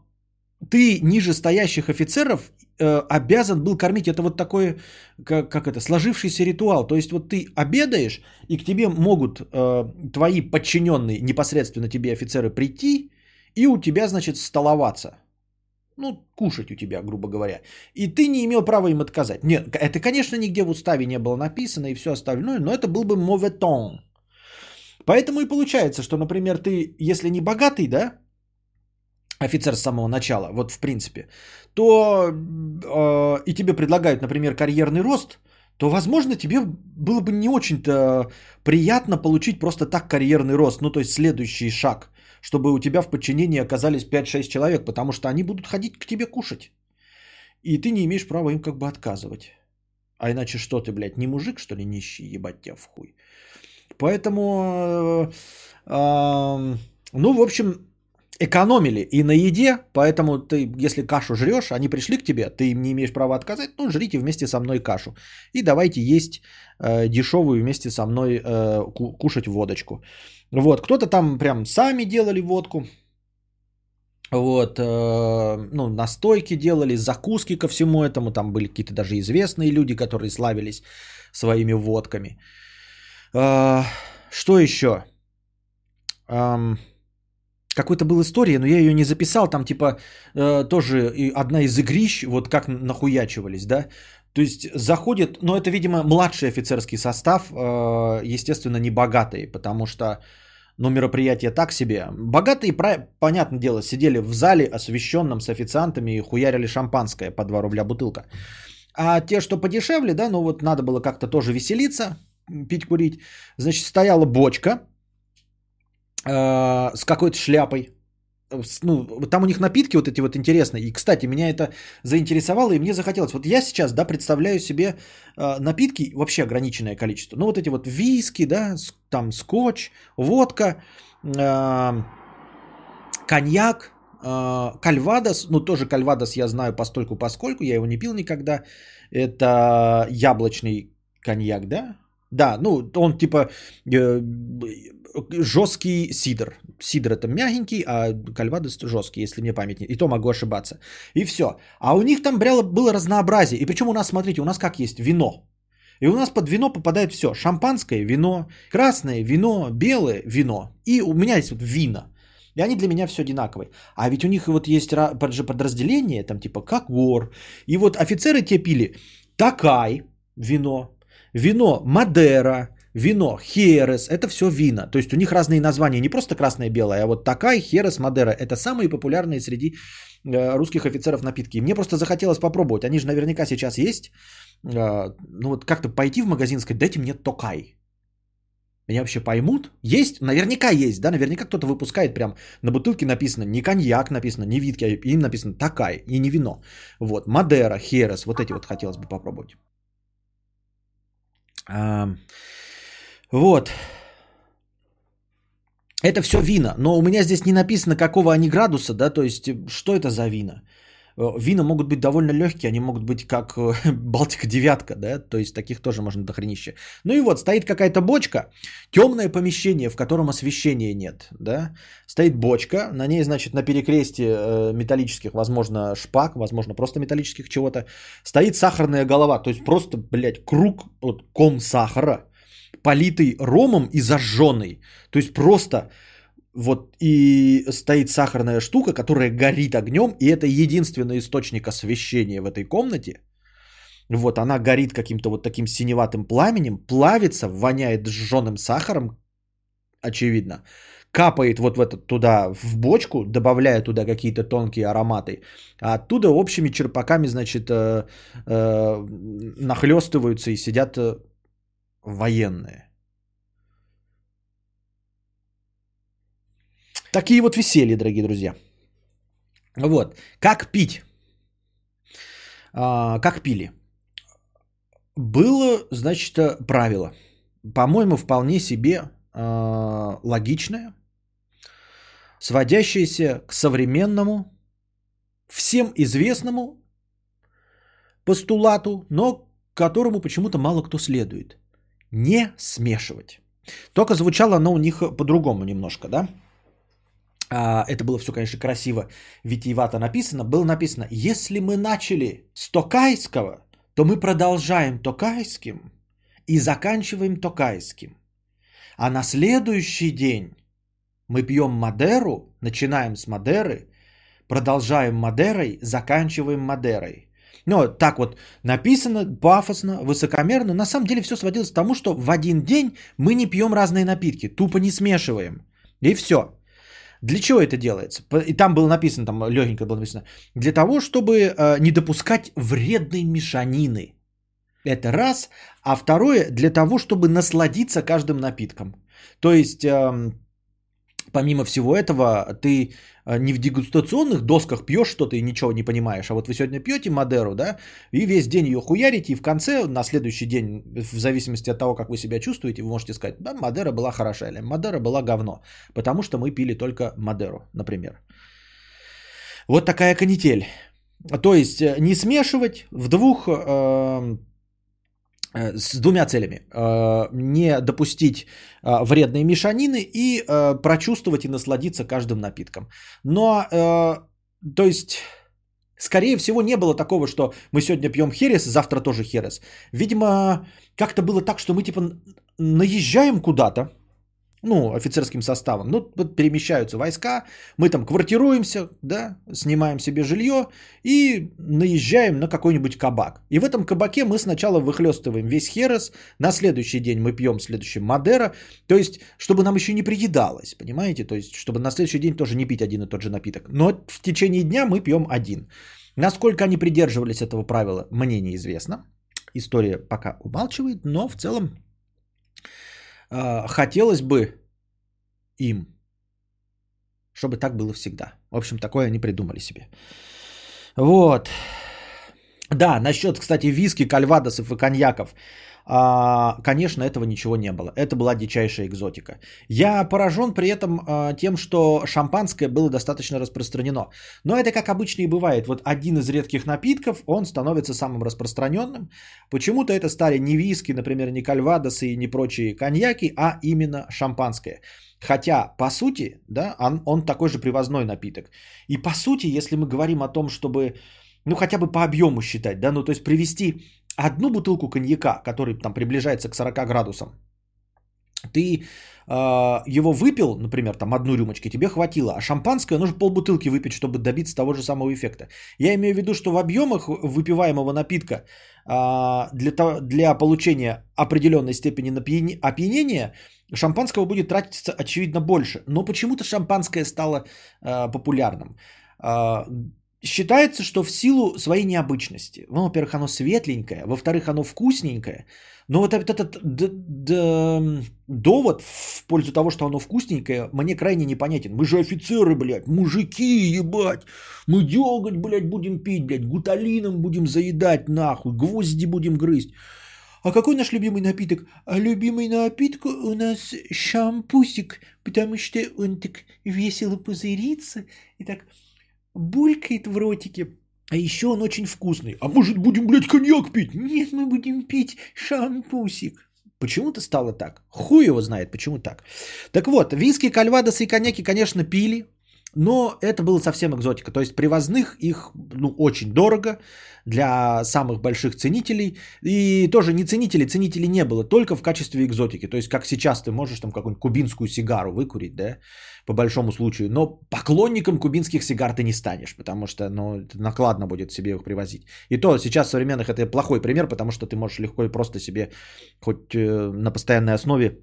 ты нижестоящих офицеров э, обязан был кормить. Это вот такой, как, как это, сложившийся ритуал. То есть вот ты обедаешь, и к тебе могут э, твои подчиненные, непосредственно тебе офицеры прийти и у тебя, значит, столоваться. Ну, кушать у тебя, грубо говоря. И ты не имел права им отказать. Нет, это, конечно, нигде в уставе не было написано и все остальное, но это был бы моветон. Поэтому и получается, что, например, ты, если не богатый, да, офицер с самого начала, вот в принципе, то э, и тебе предлагают, например, карьерный рост, то, возможно, тебе было бы не очень-то приятно получить просто так карьерный рост, ну, то есть следующий шаг – чтобы у тебя в подчинении оказались 5-6 человек, потому что они будут ходить к тебе кушать. И ты не имеешь права им как бы отказывать. А иначе что ты, блядь, не мужик, что ли, нищий, ебать тебя в хуй. Поэтому, э, э, ну, в общем, экономили и на еде, поэтому ты, если кашу жрешь, они пришли к тебе, ты им не имеешь права отказать, ну, жрите вместе со мной кашу. И давайте есть э, дешевую вместе со мной э, кушать водочку. Вот, кто-то там прям сами делали водку. Вот, э, ну, настойки делали, закуски ко всему этому. Там были какие-то даже известные люди, которые славились своими водками. Э, что еще? Эм, какой-то была история, но я ее не записал. Там типа э, тоже одна из игрищ, вот как нахуячивались, да. То есть заходит, но это, видимо, младший офицерский состав, э, естественно, не богатый, потому что но мероприятие так себе. Богатые, понятное дело, сидели в зале, освещенном с официантами и хуярили шампанское по 2 рубля бутылка. А те, что подешевле, да, ну вот надо было как-то тоже веселиться, пить, курить. Значит, стояла бочка э, с какой-то шляпой. Ну, там у них напитки вот эти вот интересные. И, кстати, меня это заинтересовало, и мне захотелось. Вот я сейчас, да, представляю себе э, напитки, вообще ограниченное количество. Ну, вот эти вот виски, да, там скотч, водка, э, коньяк, э, кальвадос. Ну, тоже кальвадос я знаю постольку поскольку, я его не пил никогда. Это яблочный коньяк, да? Да, ну он типа э, жесткий сидр. Сидр это мягенький, а кальвадос жесткий, если мне память не... И то могу ошибаться. И все. А у них там бряло, было разнообразие. И причем у нас, смотрите, у нас как есть вино. И у нас под вино попадает все. Шампанское вино, красное вино, белое вино. И у меня есть вот вина. И они для меня все одинаковые. А ведь у них вот есть подразделение, там типа как вор. И вот офицеры те пили такай вино, Вино Мадера, вино Херес, это все вина. То есть у них разные названия, не просто красное и белое, а вот такая Херес, Мадера. Это самые популярные среди э, русских офицеров напитки. Мне просто захотелось попробовать. Они же наверняка сейчас есть. Э, ну вот как-то пойти в магазин и сказать, дайте мне Токай. Меня вообще поймут? Есть? Наверняка есть, да? Наверняка кто-то выпускает прям на бутылке написано не коньяк написано, не витки, а им написано такай и не вино. Вот, Мадера, Херес, вот эти вот хотелось бы попробовать. Вот. Это все вина, но у меня здесь не написано, какого они градуса, да, то есть что это за вина. Э, вина могут быть довольно легкие, они могут быть как э, (laughs) Балтика девятка, да, то есть таких тоже можно дохренище. Ну и вот, стоит какая-то бочка, темное помещение, в котором освещения нет, да, стоит бочка, на ней, значит, на перекрестии э, металлических, возможно, шпак, возможно, просто металлических чего-то, стоит сахарная голова, то есть просто, блядь, круг, вот, ком сахара, политый ромом и зажженный, то есть просто вот и стоит сахарная штука, которая горит огнем, и это единственный источник освещения в этой комнате. Вот она горит каким-то вот таким синеватым пламенем, плавится, воняет сжженным сахаром, очевидно, капает вот в этот туда в бочку, добавляя туда какие-то тонкие ароматы, а оттуда общими черпаками, значит, э, э, нахлестываются и сидят э, военные. Такие вот веселья, дорогие друзья. Вот. Как пить? А, как пили? Было, значит, правило. По-моему, вполне себе а, логичное, сводящееся к современному, всем известному постулату, но которому почему-то мало кто следует. Не смешивать. Только звучало оно у них по-другому немножко, да? А, это было все, конечно, красиво, витиевато написано, было написано, если мы начали с Токайского, то мы продолжаем Токайским и заканчиваем Токайским. А на следующий день мы пьем Мадеру, начинаем с Мадеры, продолжаем Мадерой, заканчиваем Мадерой. Ну, так вот написано, пафосно, высокомерно. На самом деле все сводилось к тому, что в один день мы не пьем разные напитки, тупо не смешиваем. И все. Для чего это делается? И там было написано, там легенько было написано, для того, чтобы э, не допускать вредной мешанины. Это раз. А второе, для того, чтобы насладиться каждым напитком. То есть, э, помимо всего этого, ты не в дегустационных досках пьешь что-то и ничего не понимаешь, а вот вы сегодня пьете Мадеру, да, и весь день ее хуярите, и в конце, на следующий день, в зависимости от того, как вы себя чувствуете, вы можете сказать, да, Мадера была хороша, или Мадера была говно, потому что мы пили только Мадеру, например. Вот такая канитель. То есть э, не смешивать в двух Э, с двумя целями. Э, не допустить э, вредной мешанины и прочувствовать и насладиться каждым напитком. Но, то есть, скорее всего, не было такого, что мы сегодня пьем херес, завтра тоже херес. Видимо, как-то было так, что мы типа наезжаем куда-то, ну, офицерским составом. Ну, вот перемещаются войска, мы там квартируемся, да, снимаем себе жилье и наезжаем на какой-нибудь кабак. И в этом кабаке мы сначала выхлестываем весь херес, на следующий день мы пьем следующий Мадера, то есть, чтобы нам еще не приедалось, понимаете? То есть, чтобы на следующий день тоже не пить один и тот же напиток. Но в течение дня мы пьем один. Насколько они придерживались этого правила, мне неизвестно. История пока умалчивает, но в целом э, хотелось бы им, чтобы так было всегда. В общем, такое они придумали себе. Вот. Да, насчет, кстати, виски, кальвадосов и коньяков. А, конечно, этого ничего не было. Это была дичайшая экзотика. Я поражен при этом а, тем, что шампанское было достаточно распространено. Но это как обычно и бывает. Вот один из редких напитков, он становится самым распространенным. Почему-то это стали не виски, например, не кальвадосы и не прочие коньяки, а именно шампанское. Хотя, по сути, да, он, он такой же привозной напиток. И по сути, если мы говорим о том, чтобы, ну, хотя бы по объему считать, да, ну, то есть привести одну бутылку коньяка, который там приближается к 40 градусам, ты э, его выпил, например, там одну рюмочки, тебе хватило, а шампанское нужно полбутылки выпить, чтобы добиться того же самого эффекта. Я имею в виду, что в объемах выпиваемого напитка э, для, того, для получения определенной степени опьянения шампанского будет тратиться очевидно больше. Но почему-то шампанское стало э, популярным. Считается, что в силу своей необычности. Ну, во-первых, оно светленькое, во-вторых, оно вкусненькое. Но вот этот, этот д- д- довод в пользу того, что оно вкусненькое, мне крайне непонятен. Мы же офицеры, блядь, мужики, ебать. Мы деготь, блядь, будем пить, блядь, гуталином будем заедать, нахуй, гвозди будем грызть. А какой наш любимый напиток? А любимый напиток у нас шампусик, потому что он так весело пузырится и так булькает в ротике. А еще он очень вкусный. А может будем, блядь, коньяк пить? Нет, мы будем пить шампусик. Почему-то стало так. Хуй его знает, почему так. Так вот, виски, кальвадосы и коньяки, конечно, пили. Но это было совсем экзотика. То есть привозных их ну, очень дорого для самых больших ценителей. И тоже не ценителей, ценителей не было, только в качестве экзотики. То есть как сейчас ты можешь там какую-нибудь кубинскую сигару выкурить, да, по большому случаю. Но поклонником кубинских сигар ты не станешь, потому что ну, накладно будет себе их привозить. И то сейчас современных это плохой пример, потому что ты можешь легко и просто себе хоть э, на постоянной основе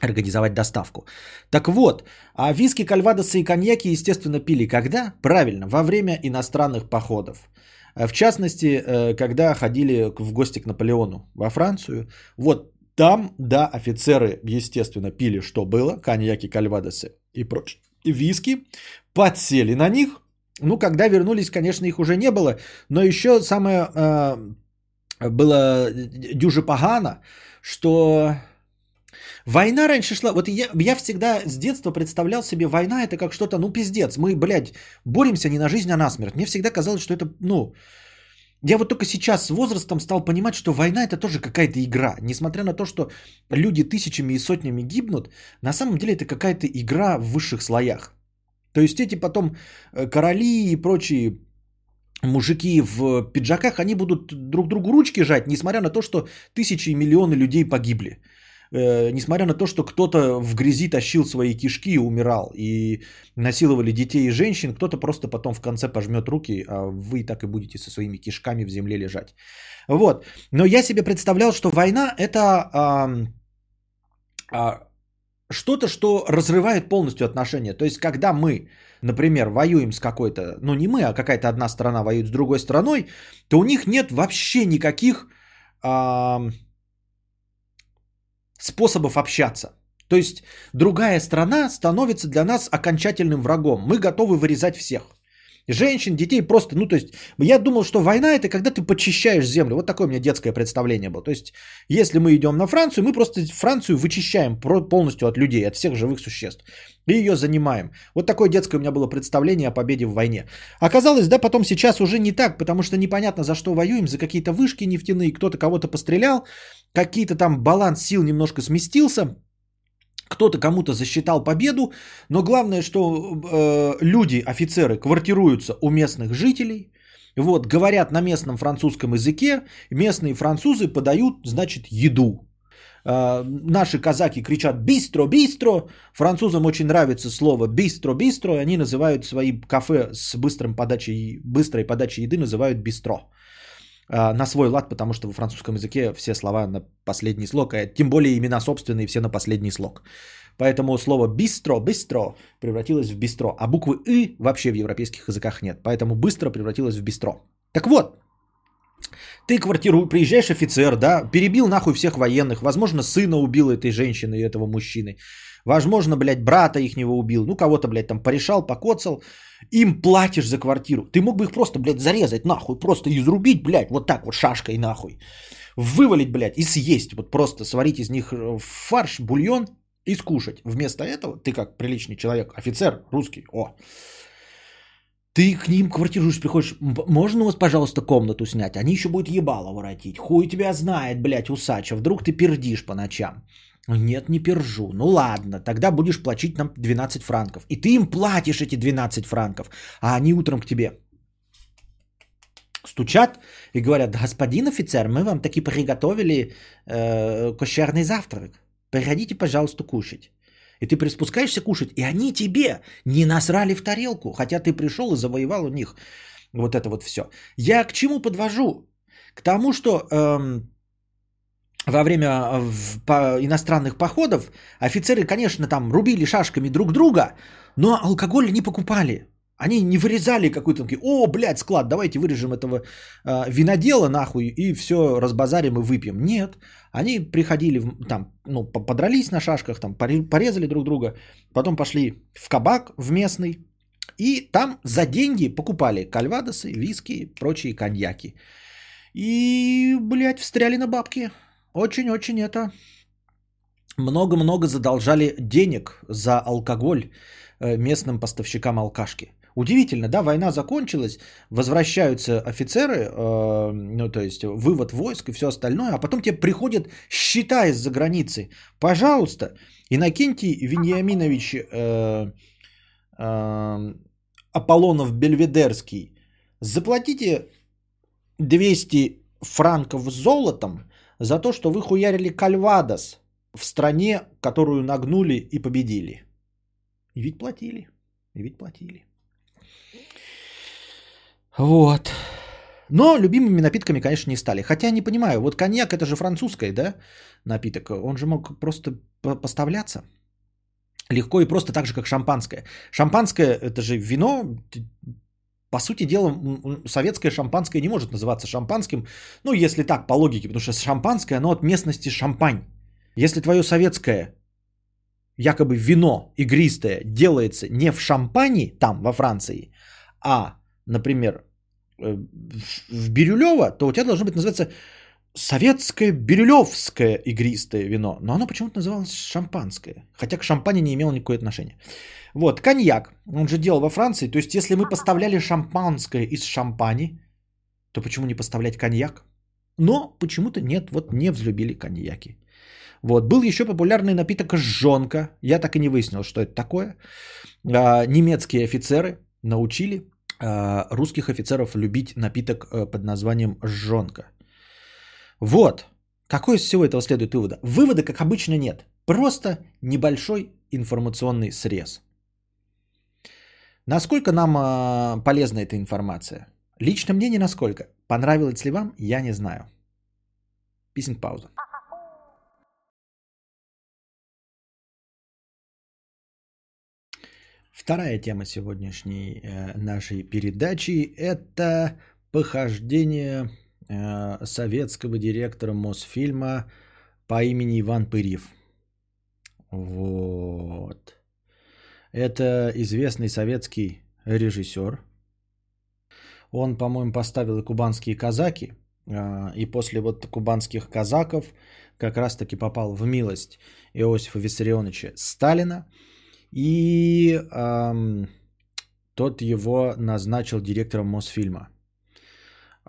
организовать доставку. Так вот, а виски, кальвадосы и коньяки, естественно, пили когда? Правильно, во время иностранных походов. Э, в частности, э, когда ходили в гости к Наполеону во Францию. Вот там, да, офицеры, естественно, пили, что было, коньяки, кальвадосы и прочее. Виски, подсели на них. Ну, когда вернулись, конечно, их уже не было. Но еще самое э, было дюже погано, что Война раньше шла, вот я, я всегда с детства представлял себе, война это как что-то, ну пиздец, мы, блядь, боремся не на жизнь, а на смерть. Мне всегда казалось, что это, ну, я вот только сейчас с возрастом стал понимать, что война это тоже какая-то игра. Несмотря на то, что люди тысячами и сотнями гибнут, на самом деле это какая-то игра в высших слоях. То есть эти потом э, короли и прочие мужики в пиджаках, они будут друг другу ручки жать, несмотря на то, что тысячи и миллионы людей погибли э, несмотря на то, что кто-то в грязи тащил свои кишки и умирал, и насиловали детей и женщин, кто-то просто потом в конце пожмет руки, а вы так и будете со своими кишками в земле лежать. Вот. Но я себе представлял, что война это а, а, что-то, что разрывает полностью отношения. То есть, когда мы, например, воюем с какой-то, ну не мы, а какая-то одна страна воюет с другой страной, то у них нет вообще никаких... способов общаться. То есть другая страна становится для нас окончательным врагом. Мы готовы вырезать всех. Женщин, детей просто, ну то есть, я думал, что война это когда ты почищаешь землю. Вот такое у меня детское представление было. То есть, если мы идем на Францию, мы просто Францию вычищаем полностью от людей, от всех живых существ. И ее занимаем. Вот такое детское у меня было представление о победе в войне. Оказалось, да, потом сейчас уже не так, потому что непонятно за что воюем, за какие-то вышки нефтяные, кто-то кого-то пострелял, какие-то там баланс сил немножко сместился, кто-то кому-то засчитал победу, но главное, что э, люди, офицеры, квартируются у местных жителей, вот, говорят на местном французском языке, местные французы подают, значит, еду. Э, наши казаки кричат «бистро, бистро», французам очень нравится слово «бистро, бистро», они называют свои кафе с быстрым подачей, быстрой подачей еды называют «бистро» на свой лад, потому что во французском языке все слова на последний слог, а тем более имена собственные все на последний слог. Поэтому слово «бистро», «бистро» превратилось в «бистро», а буквы «и» вообще в европейских языках нет. Поэтому «быстро» превратилось в «бистро». Так вот, ты квартиру, приезжаешь офицер, да, перебил нахуй всех военных, возможно, сына убил этой женщины и этого мужчины, возможно, блядь, брата их него убил, ну, кого-то, блядь, там порешал, покоцал, им платишь за квартиру. Ты мог бы их просто, блядь, зарезать нахуй, просто изрубить, блядь, вот так вот шашкой нахуй, вывалить, блядь, и съесть, вот просто сварить из них э, фарш, бульон и скушать. Вместо этого ты как приличный человек, офицер русский, о, ты к ним квартируешь, приходишь, можно у вас, пожалуйста, комнату снять? Они еще будут ебало воротить. Хуй тебя знает, блядь, усача. Вдруг ты пердишь по ночам. Нет, не пержу. Ну ладно, тогда будешь платить нам 12 франков. И ты им платишь эти 12 франков. А они утром к тебе стучат и говорят, господин офицер, мы вам таки приготовили э, кошерный завтрак. Приходите, пожалуйста, кушать. И ты приспускаешься кушать, и они тебе не насрали в тарелку, хотя ты пришел и завоевал у них вот это вот все. Я к чему подвожу? К тому, что эм, во время по, иностранных походов офицеры, конечно, там рубили шашками друг друга, но алкоголь не покупали. Они не вырезали какой-то, о, блядь, склад, давайте вырежем этого э, винодела нахуй и все разбазарим и выпьем. Нет, они приходили, там, ну, подрались на шашках, там, порезали друг друга, потом пошли в кабак в местный, и там за деньги покупали кальвадосы, виски, прочие коньяки. И, блядь, встряли на бабки. Очень-очень это... Много-много задолжали денег за алкоголь э, местным поставщикам алкашки. Удивительно, да, война закончилась, возвращаются офицеры, э, ну то есть вывод войск и все остальное, а потом тебе приходят счета из-за границы. Пожалуйста, Иннокентий Вениаминович э, э, Аполлонов Бельведерский, заплатите 200 франков золотом за то, что вы хуярили Кальвадос в стране, которую нагнули и победили. И ведь платили, и ведь платили. Вот. Но любимыми напитками, конечно, не стали. Хотя не понимаю, вот коньяк это же французский, да, напиток. Он же мог просто поставляться легко и просто так же, как шампанское. Шампанское это же вино, по сути дела, советское шампанское не может называться шампанским, ну, если так, по логике, потому что шампанское, оно от местности шампань. Если твое советское якобы вино игристое делается не в шампане, там, во Франции, а, например, Э, в Бирюлево, то у тебя должно быть называться советское бирюлевское игристое вино. Но оно почему-то называлось шампанское. Хотя к шампане не имело никакое отношения. Вот, коньяк. Он же делал во Франции. То есть, если мы поставляли шампанское из шампани, то почему не поставлять коньяк? Но почему-то нет, вот не взлюбили коньяки. Вот. Был еще популярный напиток жжонка. Я так и не выяснил, что это такое. А, немецкие офицеры научили Э, русских офицеров любить напиток э, под названием жжонка. Вот. Какой из всего этого следует вывода? Вывода, как обычно, нет. Просто небольшой информационный срез. Насколько нам э, полезна эта информация? Лично мне не насколько. Понравилось ли вам, я не знаю. Писинг пауза. Вторая тема сегодняшней э, нашей передачи – это похождение э, советского директора Мосфильма по имени Иван Пырьев. Вот. Это известный советский режиссер. Он, по-моему, поставил и кубанские казаки. Э, и после вот кубанских казаков как раз-таки попал в милость Иосифа Виссарионовича Сталина – и эм, тот его назначил директором Мосфильма.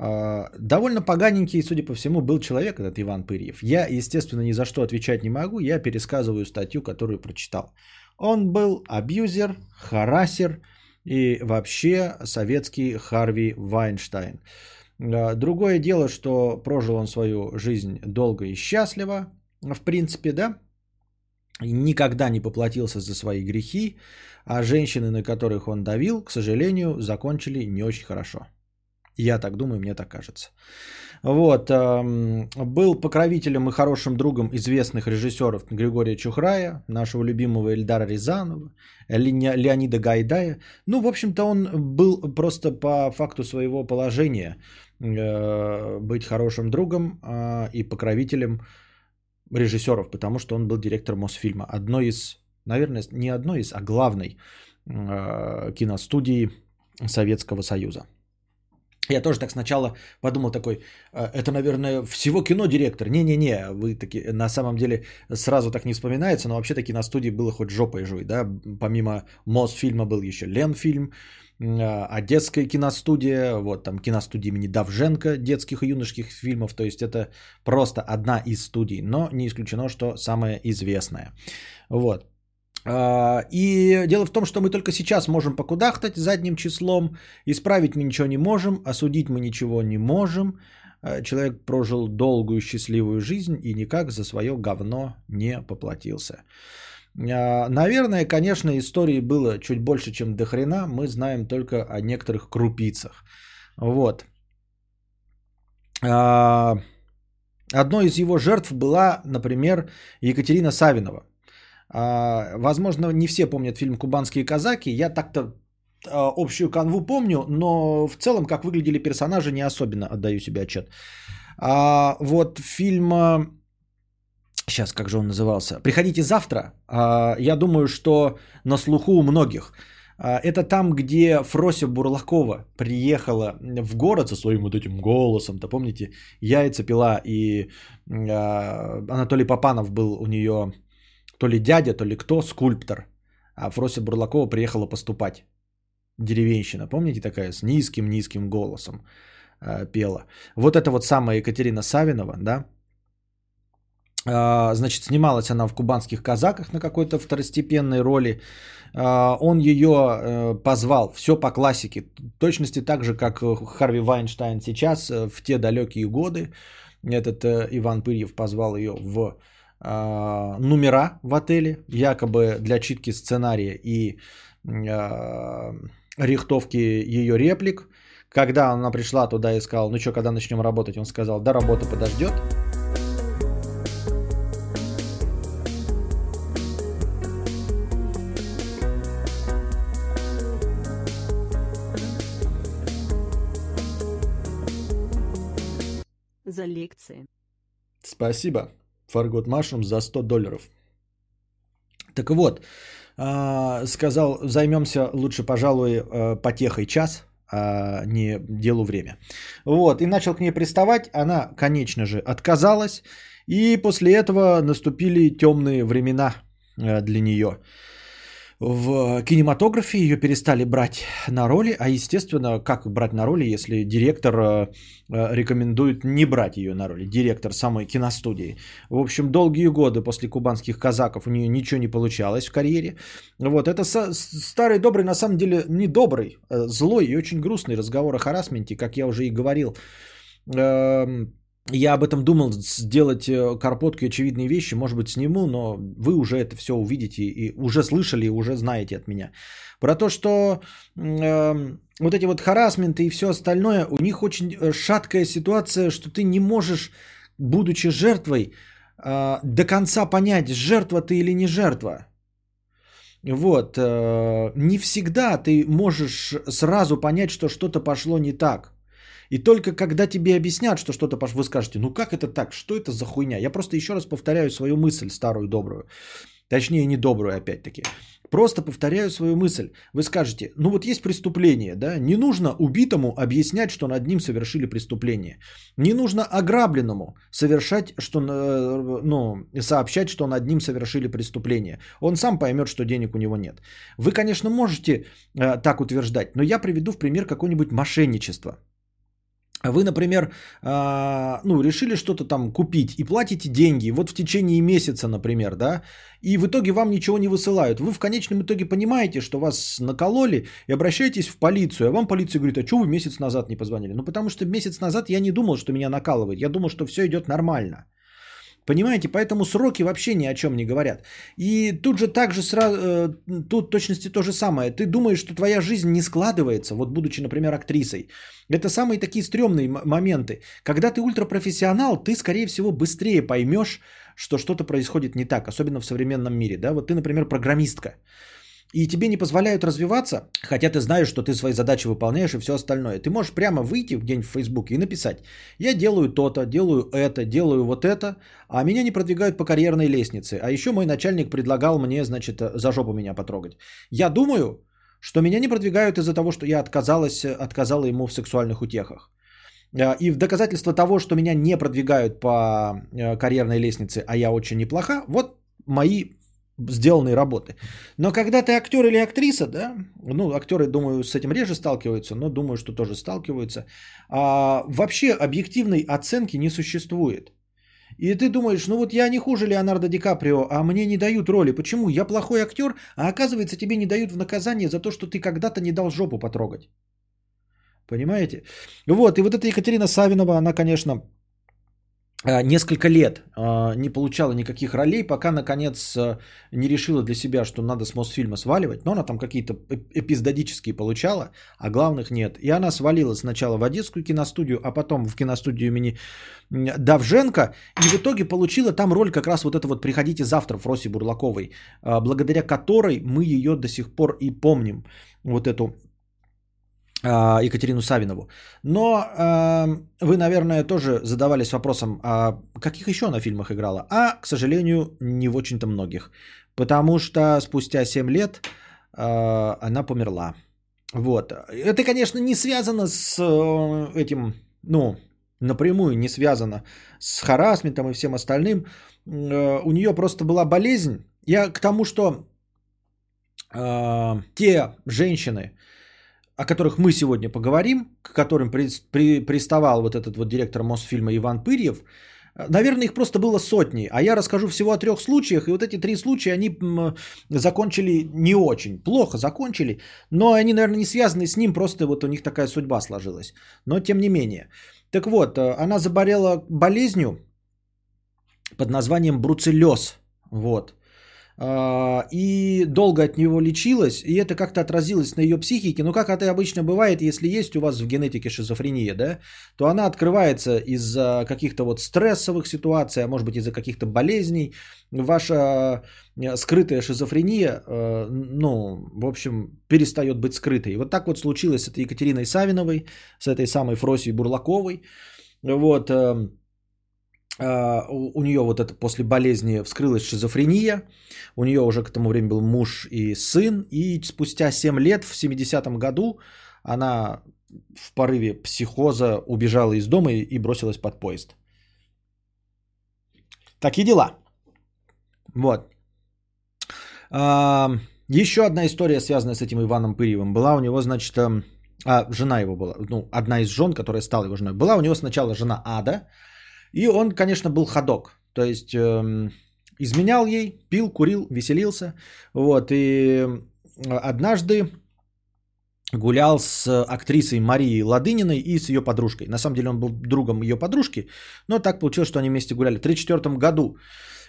Э, довольно поганенький, судя по всему, был человек этот Иван Пырьев. Я, естественно, ни за что отвечать не могу, я пересказываю статью, которую прочитал. Он был абьюзер, харасер и вообще советский Харви Вайнштайн. Э, другое дело, что прожил он свою жизнь долго и счастливо, в принципе, да, никогда не поплатился за свои грехи, а женщины, на которых он давил, к сожалению, закончили не очень хорошо. Я так думаю, мне так кажется. Вот. Эм, был покровителем и хорошим другом известных режиссеров Григория Чухрая, нашего любимого Эльдара Рязанова, Леонида Гайдая. Ну, в общем-то, он был просто по факту своего положения э, быть хорошим другом э, и покровителем режиссеров, потому что он был директором Мосфильма. Одной из, наверное, не одной из, а главной э, киностудии Советского Союза. Я тоже так сначала подумал такой, «А, это, наверное, всего кино директор. Не-не-не, вы таки на самом деле сразу так не вспоминается, но вообще-таки на студии было хоть жопой жуй, да. Помимо Мосфильма был еще Ленфильм, а, Одесская киностудия, вот там киностудия имени Давженко детских и юношеских фильмов, то есть это просто одна из студий, но не исключено, что самая известная. Вот. А, и дело в том, что мы только сейчас можем покудахтать задним числом, исправить мы ничего не можем, осудить мы ничего не можем. А, человек прожил долгую счастливую жизнь и никак за свое говно не поплатился. А, наверное, конечно, истории было чуть больше, чем до хрена. Мы знаем только о некоторых крупицах. Вот. Одной из его жертв была, например, Екатерина Савинова. А, возможно, не все помнят фильм «Кубанские казаки». Я так-то а, общую канву помню, но в целом, как выглядели персонажи, не особенно отдаю себе отчет. А вот фильм... Сейчас, как же он назывался? «Приходите завтра». А, я думаю, что на слуху у многих. Это там, где Фрося Бурлакова приехала в город со своим вот этим голосом. То помните, яйца пила, и Анатолий Попанов был у нее то ли дядя, то ли кто, скульптор. А Фрося Бурлакова приехала поступать. Деревенщина, помните такая, с низким-низким голосом э, пела. Вот это вот самая Екатерина Савинова, да, Uh, значит, снималась она в кубанских казаках на какой-то второстепенной роли. Uh, он ее uh, позвал, все по классике, точности так же, как Харви Вайнштайн сейчас, э, в те далекие годы. Этот э, Иван Пырьев позвал ее в э, номера в отеле, якобы для читки сценария и э, рихтовки ее реплик. Когда она пришла туда и сказала, ну что, когда начнем работать, он сказал, да, работа подождет. За лекции. Спасибо. Фаргот Машрум за 100 долларов. Так вот, а, сказал, займемся лучше, пожалуй, э, потехой час, а не делу время. Вот, и начал к ней приставать, она, конечно же, отказалась, и после этого наступили темные времена э, для нее в кинематографе ее перестали брать на роли, а естественно, как брать на роли, если директор э, э, рекомендует не брать ее на роли, директор самой киностудии. В общем, долгие годы после кубанских казаков у нее ничего не получалось в карьере. Вот, это старый добрый, на самом деле не добрый, а злой и очень грустный разговор о харасменте, как я уже и говорил. Эм, я об этом думал сделать э, карпотки очевидные вещи, может быть сниму, но вы уже это все увидите и уже слышали, уже знаете от меня. Про то, что э, вот эти вот харасменты и все остальное, у них очень э, шаткая ситуация, что ты не можешь, будучи жертвой, э, до конца понять, жертва ты или не жертва. Вот, э, не всегда ты можешь сразу понять, что что-то пошло не так. И только когда тебе объяснят, что что-то пошло, вы скажете, ну как это так, что это за хуйня? Я просто еще раз повторяю свою мысль, старую добрую. Точнее, не добрую опять-таки. Просто повторяю свою мысль. Вы скажете, ну вот есть преступление, да? Не нужно убитому объяснять, что над ним совершили преступление. Не нужно ограбленному совершать, что, э, ну, сообщать, что над ним совершили преступление. Он сам поймет, что денег у него нет. Вы, конечно, можете э, так утверждать, но я приведу в пример какое-нибудь мошенничество. Вы, например, а, ну, решили что-то там купить и платите деньги, вот в течение месяца, например, да, и в итоге вам ничего не высылают. Вы в конечном итоге понимаете, что вас накололи и обращаетесь в полицию, а вам полиция говорит, а что вы месяц назад не позвонили? Ну, потому что месяц назад я не думал, что меня накалывает, я думал, что все идет нормально. Понимаете, поэтому сроки вообще ни о чем не говорят. И тут же также сразу, э, тут точности то же самое. Ты думаешь, что твоя жизнь не складывается, вот будучи, например, актрисой. Это самые такие стрёмные моменты. Когда ты ультрапрофессионал, ты, скорее всего, быстрее поймешь, что что-то происходит не так, особенно в современном мире. Да? Вот ты, например, программистка и тебе не позволяют развиваться, хотя ты знаешь, что ты свои задачи выполняешь и все остальное. Ты можешь прямо выйти день в Facebook и написать, я делаю то-то, делаю это, делаю вот это, а меня не продвигают по карьерной лестнице. А еще мой начальник предлагал мне, значит, за жопу меня потрогать. Я думаю, что меня не продвигают из-за того, что я отказалась, отказала ему в сексуальных утехах. А, и в доказательство того, что меня не продвигают по э, карьерной лестнице, а я очень неплоха, вот мои сделанные работы. Но когда ты актер или актриса, да, ну, актеры, думаю, с этим реже сталкиваются, но думаю, что тоже сталкиваются, а, вообще объективной оценки не существует. И ты думаешь, ну вот я не хуже Леонардо Ди Каприо, а мне не дают роли. Почему? Я плохой актер, а оказывается тебе не дают в наказание за то, что ты когда-то не дал жопу потрогать. Понимаете? Вот, и вот эта Екатерина Савинова, она, конечно, несколько лет а, не получала никаких ролей, пока наконец а, не решила для себя, что надо с Мосфильма сваливать. Но она там какие-то эпизодические получала, а главных нет. И она свалила сначала в Одесскую киностудию, а потом в киностудию имени Давженко. И в итоге получила там роль как раз вот это вот «Приходите завтра» в Росе Бурлаковой, благодаря которой мы ее до сих пор и помним. Вот эту Екатерину Савинову. Но э, вы, наверное, тоже задавались вопросом, а каких еще она фильмах играла? А, к сожалению, не в очень-то многих. Потому что спустя 7 лет э, она померла. Вот. Это, конечно, не связано с э, этим, ну, напрямую не связано с харасментом и всем остальным. Э, у нее просто была болезнь. Я к тому, что э, те женщины, о которых мы сегодня поговорим, к которым при, при, приставал вот этот вот директор Мосфильма Иван Пырьев, наверное, их просто было сотни. А я расскажу всего о трех случаях, и вот эти три случая, они закончили не очень, плохо закончили, но они, наверное, не связаны с ним, просто вот у них такая судьба сложилась. Но тем не менее. Так вот, э, она заболела болезнью под названием бруцеллез. Вот. А, и долго от него лечилась, и это как-то отразилось на ее психике. Но как это обычно бывает, если есть у вас в генетике шизофрения, да, то она открывается из-за каких-то вот стрессовых ситуаций, а может быть из-за каких-то болезней. Ваша э, скрытая шизофрения, э, ну, в общем, перестает быть скрытой. И вот так вот случилось с этой Екатериной Савиновой, с этой самой Фросией Бурлаковой. Вот, эм, а, у нее вот это после болезни вскрылась шизофрения, у нее уже к тому времени был муж и сын, и спустя 7 лет, в 70-м году, она в порыве психоза убежала из дома и бросилась под поезд. Такие дела. Вот. А, еще одна история, связанная с этим Иваном Пырьевым, была у него, значит, а, жена его была, ну, одна из жен, которая стала его женой. Была у него сначала жена Ада, и он, конечно, был ходок. То есть эм, изменял ей, пил, курил, веселился. Вот. И однажды гулял с актрисой Марией Ладыниной и с ее подружкой. На самом деле он был другом ее подружки, но так получилось, что они вместе гуляли. В 1934 году.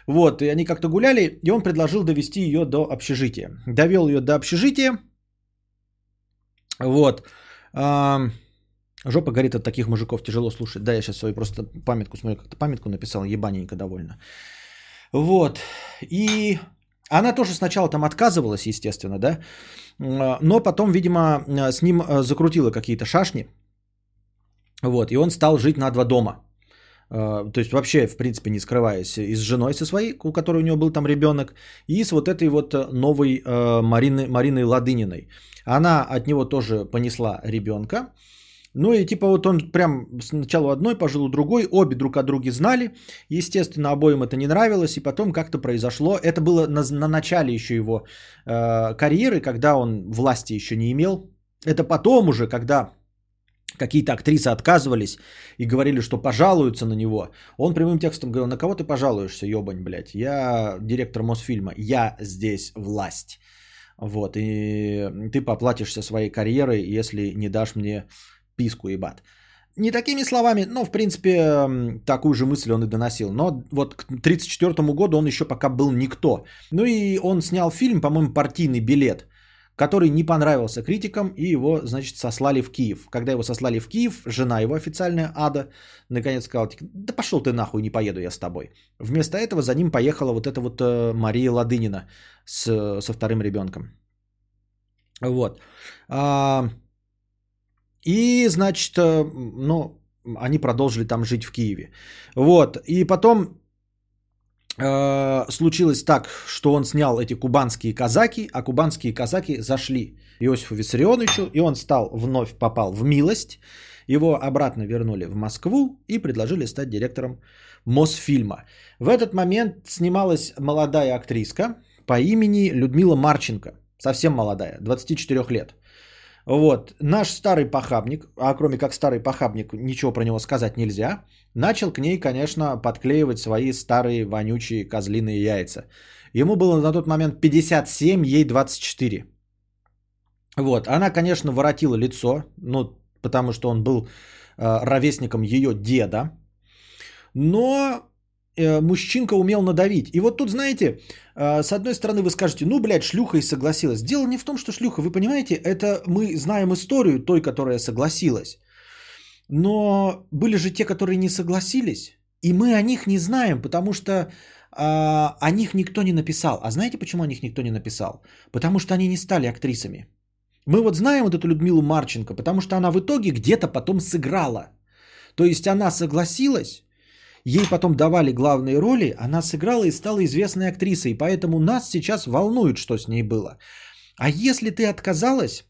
Вот, и они как-то гуляли, и он предложил довести ее до общежития. Довел ее до общежития. Вот. Жопа горит от таких мужиков, тяжело слушать. Да, я сейчас свою просто памятку смотрю, как-то памятку написал, ебаненько довольно. Вот. И она тоже сначала там отказывалась, естественно, да, но потом, видимо, с ним э, закрутила какие-то шашни. Вот, и он стал жить на два дома. Э, то есть вообще, в принципе, не скрываясь, и с женой со своей, у которой у него был там ребенок, и с вот этой вот новой э, Мариной, Мариной Ладыниной. Она от него тоже понесла ребенка. Ну и типа вот он прям сначала одной пожил у другой, обе друг о друге знали. Естественно, обоим это не нравилось, и потом как-то произошло. Это было на, на начале еще его э, карьеры, когда он власти еще не имел. Это потом уже, когда какие-то актрисы отказывались и говорили, что пожалуются на него. Он прямым текстом говорил, на кого ты пожалуешься, ебань, блядь. Я директор Мосфильма, я здесь власть. Вот, и ты поплатишься своей карьерой, если не дашь мне писку ебат. Не такими словами, но, в принципе, такую же мысль он и доносил. Но вот к 1934 году он еще пока был никто. Ну и он снял фильм, по-моему, «Партийный билет», который не понравился критикам, и его, значит, сослали в Киев. Когда его сослали в Киев, жена его официальная, Ада, наконец сказала, да пошел ты нахуй, не поеду я с тобой. Вместо этого за ним поехала вот эта вот э, Мария Ладынина с, со вторым ребенком. Вот. А, и, значит, э, ну, они продолжили там жить в Киеве. Вот. И потом э, случилось так, что он снял эти кубанские казаки, а кубанские казаки зашли Иосифу Виссарионовичу, и он стал, вновь попал в милость. Его обратно вернули в Москву и предложили стать директором Мосфильма. В этот момент снималась молодая актриска по имени Людмила Марченко. Совсем молодая, 24 лет. Вот, наш старый похабник, а кроме как старый похабник, ничего про него сказать нельзя, начал к ней, конечно, подклеивать свои старые вонючие козлиные яйца. Ему было на тот момент 57, ей 24. Вот, она, конечно, воротила лицо, ну, потому что он был э, ровесником ее деда, но Э, мужчинка умел надавить. И вот тут, знаете, с одной стороны вы скажете, ну, блядь, шлюха и согласилась. Дело не в том, что шлюха, вы понимаете, это мы знаем историю той, которая согласилась. Но были же те, которые не согласились, и мы о них не знаем, потому что а, о них никто не написал. А знаете, почему о них никто не написал? Потому что они не стали актрисами. Мы вот знаем вот эту Людмилу Марченко, потому что она в итоге где-то потом сыграла. То есть она согласилась, Ей потом давали главные роли, она сыграла и стала известной актрисой, поэтому нас сейчас волнует, что с ней было. А если ты отказалась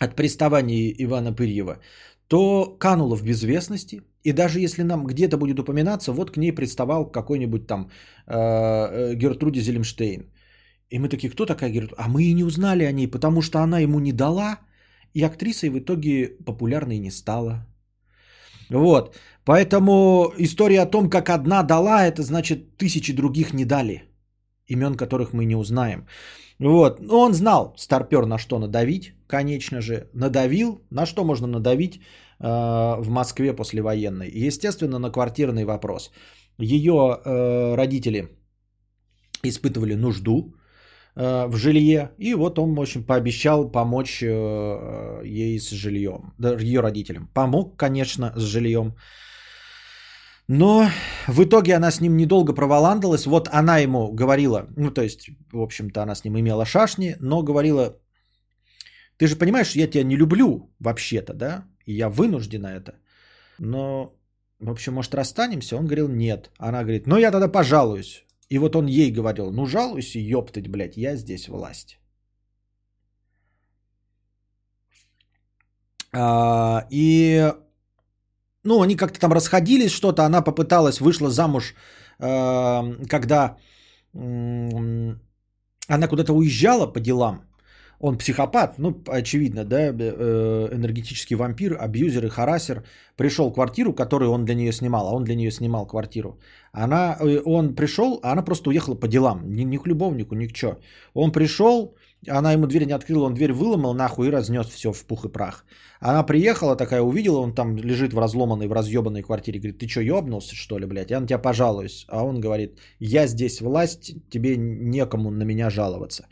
от приставания Ивана Пырьева, то канула в безвестности, и даже если нам где-то будет упоминаться, вот к ней приставал какой-нибудь там э, э Гертруде Зелемштейн. И мы такие, кто такая Гертруда? А мы и не узнали о ней, потому что она ему не дала, и актрисой в итоге популярной не стала. Вот. Поэтому история о том, как одна дала, это значит тысячи других не дали. Имен которых мы не узнаем. Вот. Но он знал, старпер, на что надавить, конечно же. Надавил. На что можно надавить э, в Москве послевоенной? Естественно, на квартирный вопрос. Ее э, родители испытывали нужду в жилье. И вот он, в общем, пообещал помочь э, ей с жильем, ее родителям. Помог, конечно, с жильем. Но в итоге она с ним недолго проволандалась. Вот она ему говорила, ну то есть, в общем-то, она с ним имела шашни, но говорила, ты же понимаешь, я тебя не люблю вообще-то, да? И я вынуждена это. Но, в общем, может, расстанемся? Он говорил, нет. Она говорит, ну я тогда пожалуюсь. И вот он ей говорил, ну жалуйся, ёптать, блядь, я здесь власть. А, и, ну, они как-то там расходились, что-то, она попыталась, вышла замуж, а, когда она куда-то уезжала по делам, он психопат, ну, очевидно, да, э, энергетический вампир, абьюзер и харасер, пришел в квартиру, которую он для нее снимал, а он для нее снимал квартиру. Она, э, он пришел, а она просто уехала по делам, ни, ни к любовнику, ни к чё. Он пришел, она ему дверь не открыла, он дверь выломал нахуй и разнес все в пух и прах. Она приехала такая, увидела, он там лежит в разломанной, в разъебанной квартире, говорит, ты что, ебнулся что ли, блядь, я на тебя пожалуюсь. А он говорит, я здесь власть, тебе некому на меня жаловаться.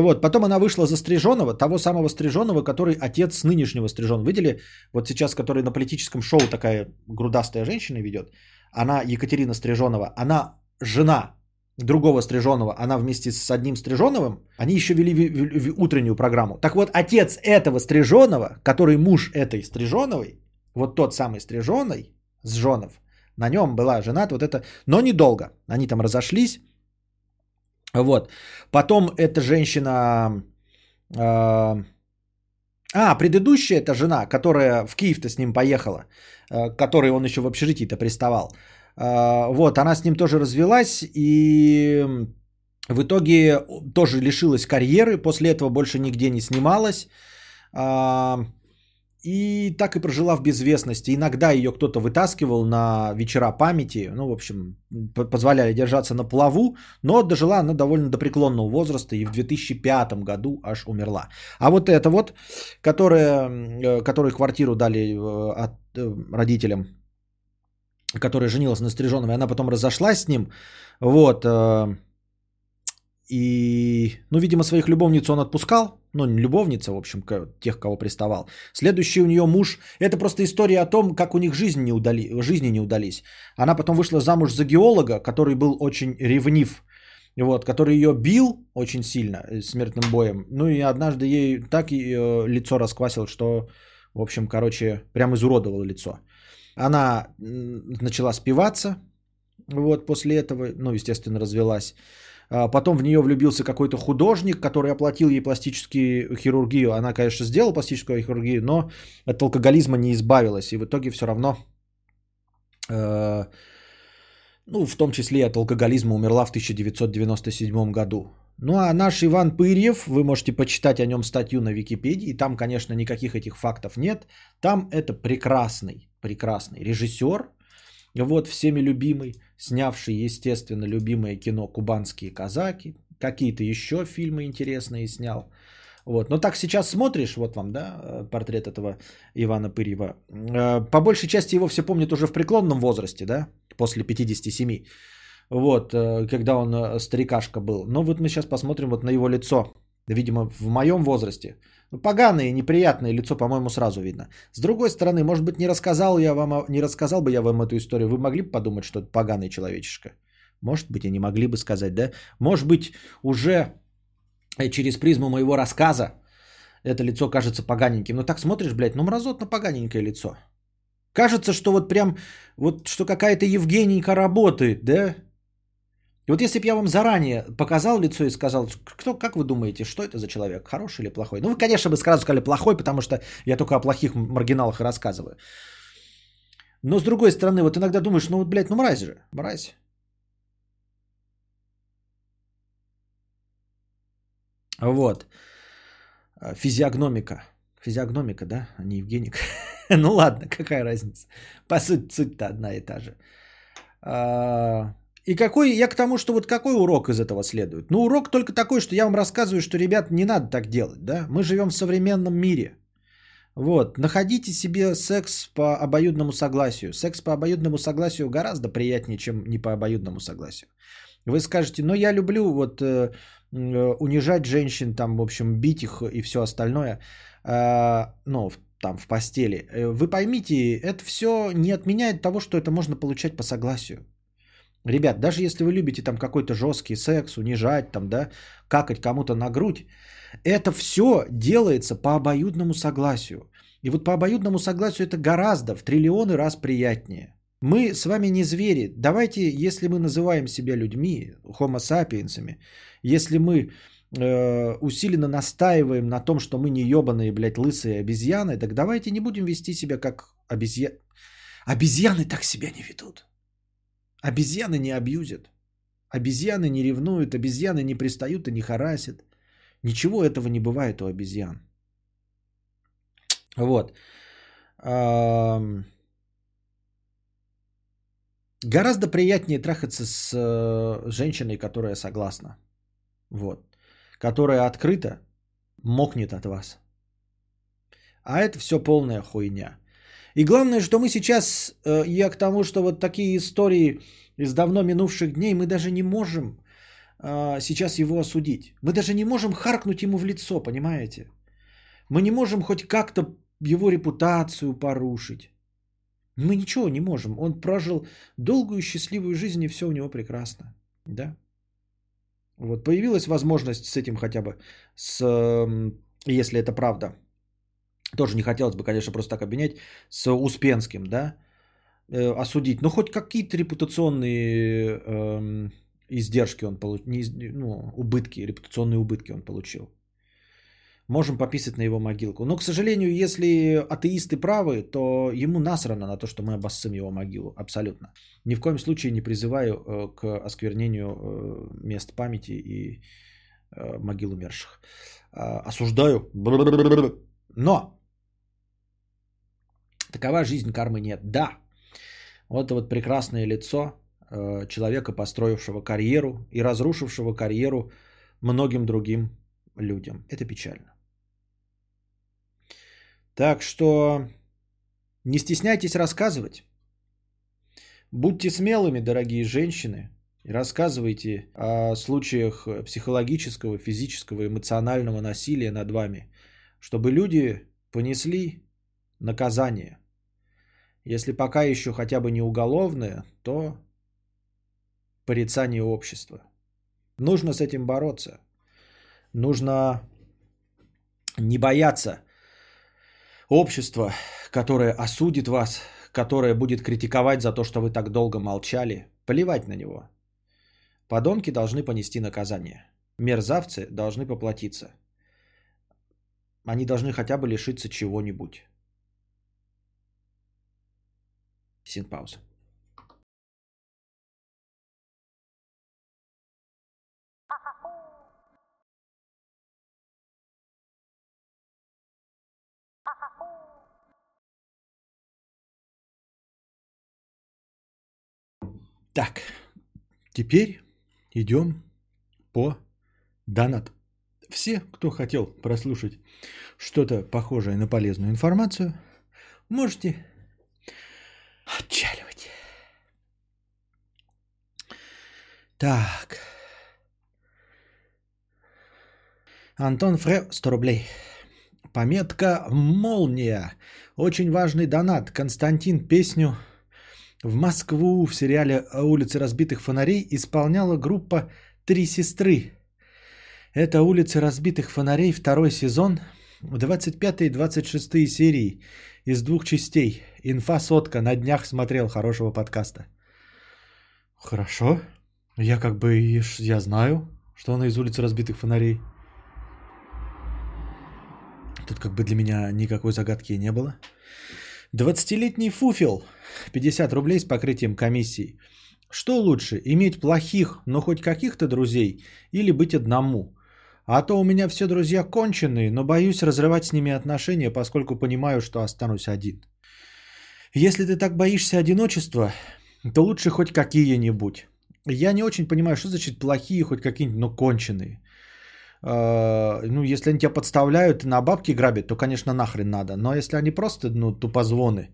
Вот, потом она вышла за Стриженова, того самого Стриженова, который отец нынешнего Стриженова. Видели, вот сейчас, который на политическом шоу такая грудастая женщина ведет, она Екатерина Стриженова, она жена другого Стриженова, она вместе с одним Стриженовым, они еще вели в, в, в утреннюю программу. Так вот, отец этого Стриженова, который муж этой Стриженовой, вот тот самый Стриженый, Сжонов, на нем была жена вот это, но недолго. Они там разошлись, вот. Потом эта женщина... Э, а, предыдущая эта жена, которая в Киев-то с ним поехала, э, которой он еще в общежитии-то приставал. Э, вот, она с ним тоже развелась и в итоге тоже лишилась карьеры. После этого больше нигде не снималась. Э, и так и прожила в безвестности. Иногда ее кто-то вытаскивал на вечера памяти, ну, в общем, позволяли держаться на плаву, но дожила она довольно до преклонного возраста и в 2005 году аж умерла. А вот это вот, которая, э, которую квартиру дали э, от э, родителям, которая женилась на Стриженовой, она потом разошлась с ним, вот, и, ну, видимо, своих любовниц он отпускал, ну, любовница, в общем, тех, кого приставал. Следующий у нее муж, это просто история о том, как у них жизнь не удали, жизни не удались. Она потом вышла замуж за геолога, который был очень ревнив, вот, который ее бил очень сильно э, смертным боем. Ну и однажды ей так и э, лицо расквасил, что, в общем, короче, прям изуродовало лицо. Она начала спиваться, вот, после этого, ну, естественно, развелась. А потом в нее влюбился какой-то художник, который оплатил ей пластическую хирургию. Она, конечно, сделала пластическую хирургию, но от алкоголизма не избавилась. И в итоге все равно, э, ну, в том числе и от алкоголизма умерла в 1997 году. Ну а наш Иван Пырьев, вы можете почитать о нем статью на Википедии, там, конечно, никаких этих фактов нет. Там это прекрасный, прекрасный режиссер, вот всеми любимый, снявший, естественно, любимое кино «Кубанские казаки», какие-то еще фильмы интересные снял. Вот. Но так сейчас смотришь, вот вам, да, портрет этого Ивана Пырьева. Э, по большей части его все помнят уже в преклонном возрасте, да, после 57. Вот, э, когда он э, старикашка был. Но вот мы сейчас посмотрим вот на его лицо. Видимо, в моем возрасте. Ну, поганое, неприятное лицо, по-моему, сразу видно. С другой стороны, может быть, не рассказал, я вам, не рассказал бы я вам эту историю, вы могли бы подумать, что это поганый человечишка? Может быть, и не могли бы сказать, да? Может быть, уже э, через призму моего рассказа это лицо кажется поганеньким. Но так смотришь, блядь, ну мразотно поганенькое лицо. Кажется, что вот прям, вот что какая-то Евгенийка работает, да? И вот если бы я вам заранее показал лицо и сказал, кто, как вы думаете, что это за человек, хороший или плохой? Ну, вы, конечно, бы сразу сказали плохой, потому что я только о плохих маргиналах и рассказываю. Но с другой стороны, вот иногда думаешь, ну вот, блядь, ну мразь же, мразь. Вот. Физиогномика. Физиогномика, да, а не Евгеник. (laughs) ну ладно, какая разница. По сути, суть-то одна и та же. И какой, я к тому, что вот какой урок из этого следует? Ну, урок только такой, что я вам рассказываю, что, ребят, не надо так делать, да? Мы живем в современном мире. Вот, находите себе секс по обоюдному согласию. Секс по обоюдному согласию гораздо приятнее, чем не по обоюдному согласию. Вы скажете, ну я люблю вот э, э, унижать женщин, там, в общем, бить их и все остальное, э, ну, там, в постели. Э, вы поймите, это все не отменяет того, что это можно получать по согласию. Ребят, даже если вы любите там какой-то жесткий секс, унижать, там, да, какать кому-то на грудь, это все делается по обоюдному согласию. И вот по обоюдному согласию это гораздо в триллионы раз приятнее. Мы с вами не звери. Давайте, если мы называем себя людьми, homo sapiensами, если мы э, усиленно настаиваем на том, что мы не ебаные, блядь, лысые обезьяны, так давайте не будем вести себя как обезьяны. Обезьяны так себя не ведут. Обезьяны не абьюзят. Обезьяны не ревнуют, обезьяны не пристают и не харасят. Ничего этого не бывает у обезьян. Вот. Гораздо приятнее трахаться с э, женщиной, которая согласна. Вот. Которая открыто мокнет от вас. А это все полная хуйня. И главное, что мы сейчас, э, я к тому, что вот такие истории из давно минувших дней, мы даже не можем э, сейчас его осудить. Мы даже не можем харкнуть ему в лицо, понимаете? Мы не можем хоть как-то его репутацию порушить. Мы ничего не можем. Он прожил долгую счастливую жизнь, и все у него прекрасно. Да? Вот появилась возможность с этим хотя бы, с, если это правда, тоже не хотелось бы, конечно, просто так обвинять, с Успенским, да, э, осудить. Но хоть какие-то репутационные э, издержки он получил, ну, убытки, репутационные убытки он получил. Можем пописать на его могилку. Но, к сожалению, если атеисты правы, то ему насрано на то, что мы обоссым его могилу. Абсолютно. Ни в коем случае не призываю э, к осквернению э, мест памяти и э, могил умерших. Э, осуждаю. Но Такова жизнь, кармы нет. Да, вот это вот прекрасное лицо э, человека, построившего карьеру и разрушившего карьеру многим другим людям. Это печально. Так что не стесняйтесь рассказывать. Будьте смелыми, дорогие женщины, рассказывайте о случаях психологического, физического, эмоционального насилия над вами, чтобы люди понесли наказание. Если пока еще хотя бы не уголовное, то порицание общества. Нужно с этим бороться. Нужно не бояться общества, которое осудит вас, которое будет критиковать за то, что вы так долго молчали. Плевать на него. Подонки должны понести наказание. Мерзавцы должны поплатиться. Они должны хотя бы лишиться чего-нибудь. Син пауза. Так, теперь идем по донат. Все, кто хотел прослушать что-то похожее на полезную информацию, можете отчаливать. Так. Антон Фре, 100 рублей. Пометка «Молния». Очень важный донат. Константин песню в Москву в сериале «Улицы разбитых фонарей» исполняла группа «Три сестры». Это «Улицы разбитых фонарей» второй сезон, 25 и 26 серии из двух частей. Инфа сотка, на днях смотрел хорошего подкаста. Хорошо. Я как бы, я знаю, что она из улицы разбитых фонарей. Тут как бы для меня никакой загадки не было. 20-летний фуфел, 50 рублей с покрытием комиссии. Что лучше, иметь плохих, но хоть каких-то друзей или быть одному? А то у меня все друзья конченые, но боюсь разрывать с ними отношения, поскольку понимаю, что останусь один. Если ты так боишься одиночества, то лучше хоть какие-нибудь. Я не очень понимаю, что значит плохие, хоть какие-нибудь, но конченые. А, ну, если они тебя подставляют, на бабки грабят, то, конечно, нахрен надо. Но если они просто, ну, тупозвоны,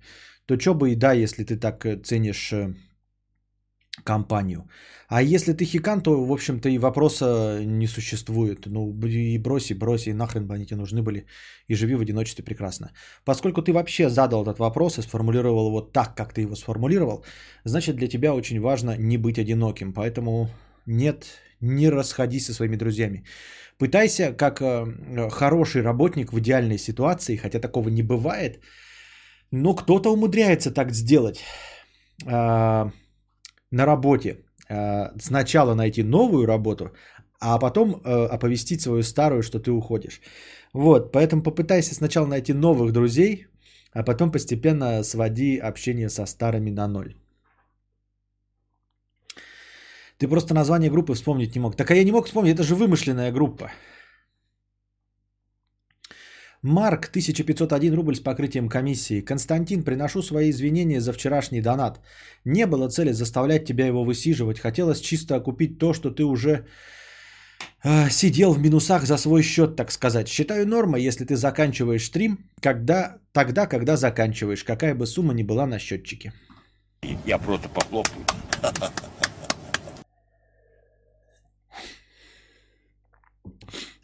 то что бы и да, если ты так э, ценишь э, компанию. А если ты хикан, то, в общем-то, и вопроса не существует. Ну, и брось, и брось, и нахрен бы они тебе нужны были. И живи в одиночестве прекрасно. Поскольку ты вообще задал этот вопрос и сформулировал его так, как ты его сформулировал, значит, для тебя очень важно не быть одиноким. Поэтому нет, не расходись со своими друзьями. Пытайся, как э, хороший работник в идеальной ситуации, хотя такого не бывает, но кто-то умудряется так сделать э, на работе. Э, сначала найти новую работу, а потом э, оповестить свою старую, что ты уходишь. Вот, поэтому попытайся сначала найти новых друзей, а потом постепенно своди общение со старыми на ноль. Ты просто название группы вспомнить не мог. Так а я не мог вспомнить, это же вымышленная группа. Марк, 1501 рубль с покрытием комиссии. Константин, приношу свои извинения за вчерашний донат. Не было цели заставлять тебя его высиживать. Хотелось чисто окупить то, что ты уже э, сидел в минусах за свой счет, так сказать. Считаю нормой, если ты заканчиваешь стрим, когда, тогда, когда заканчиваешь, какая бы сумма ни была на счетчике. Я просто похлопаю.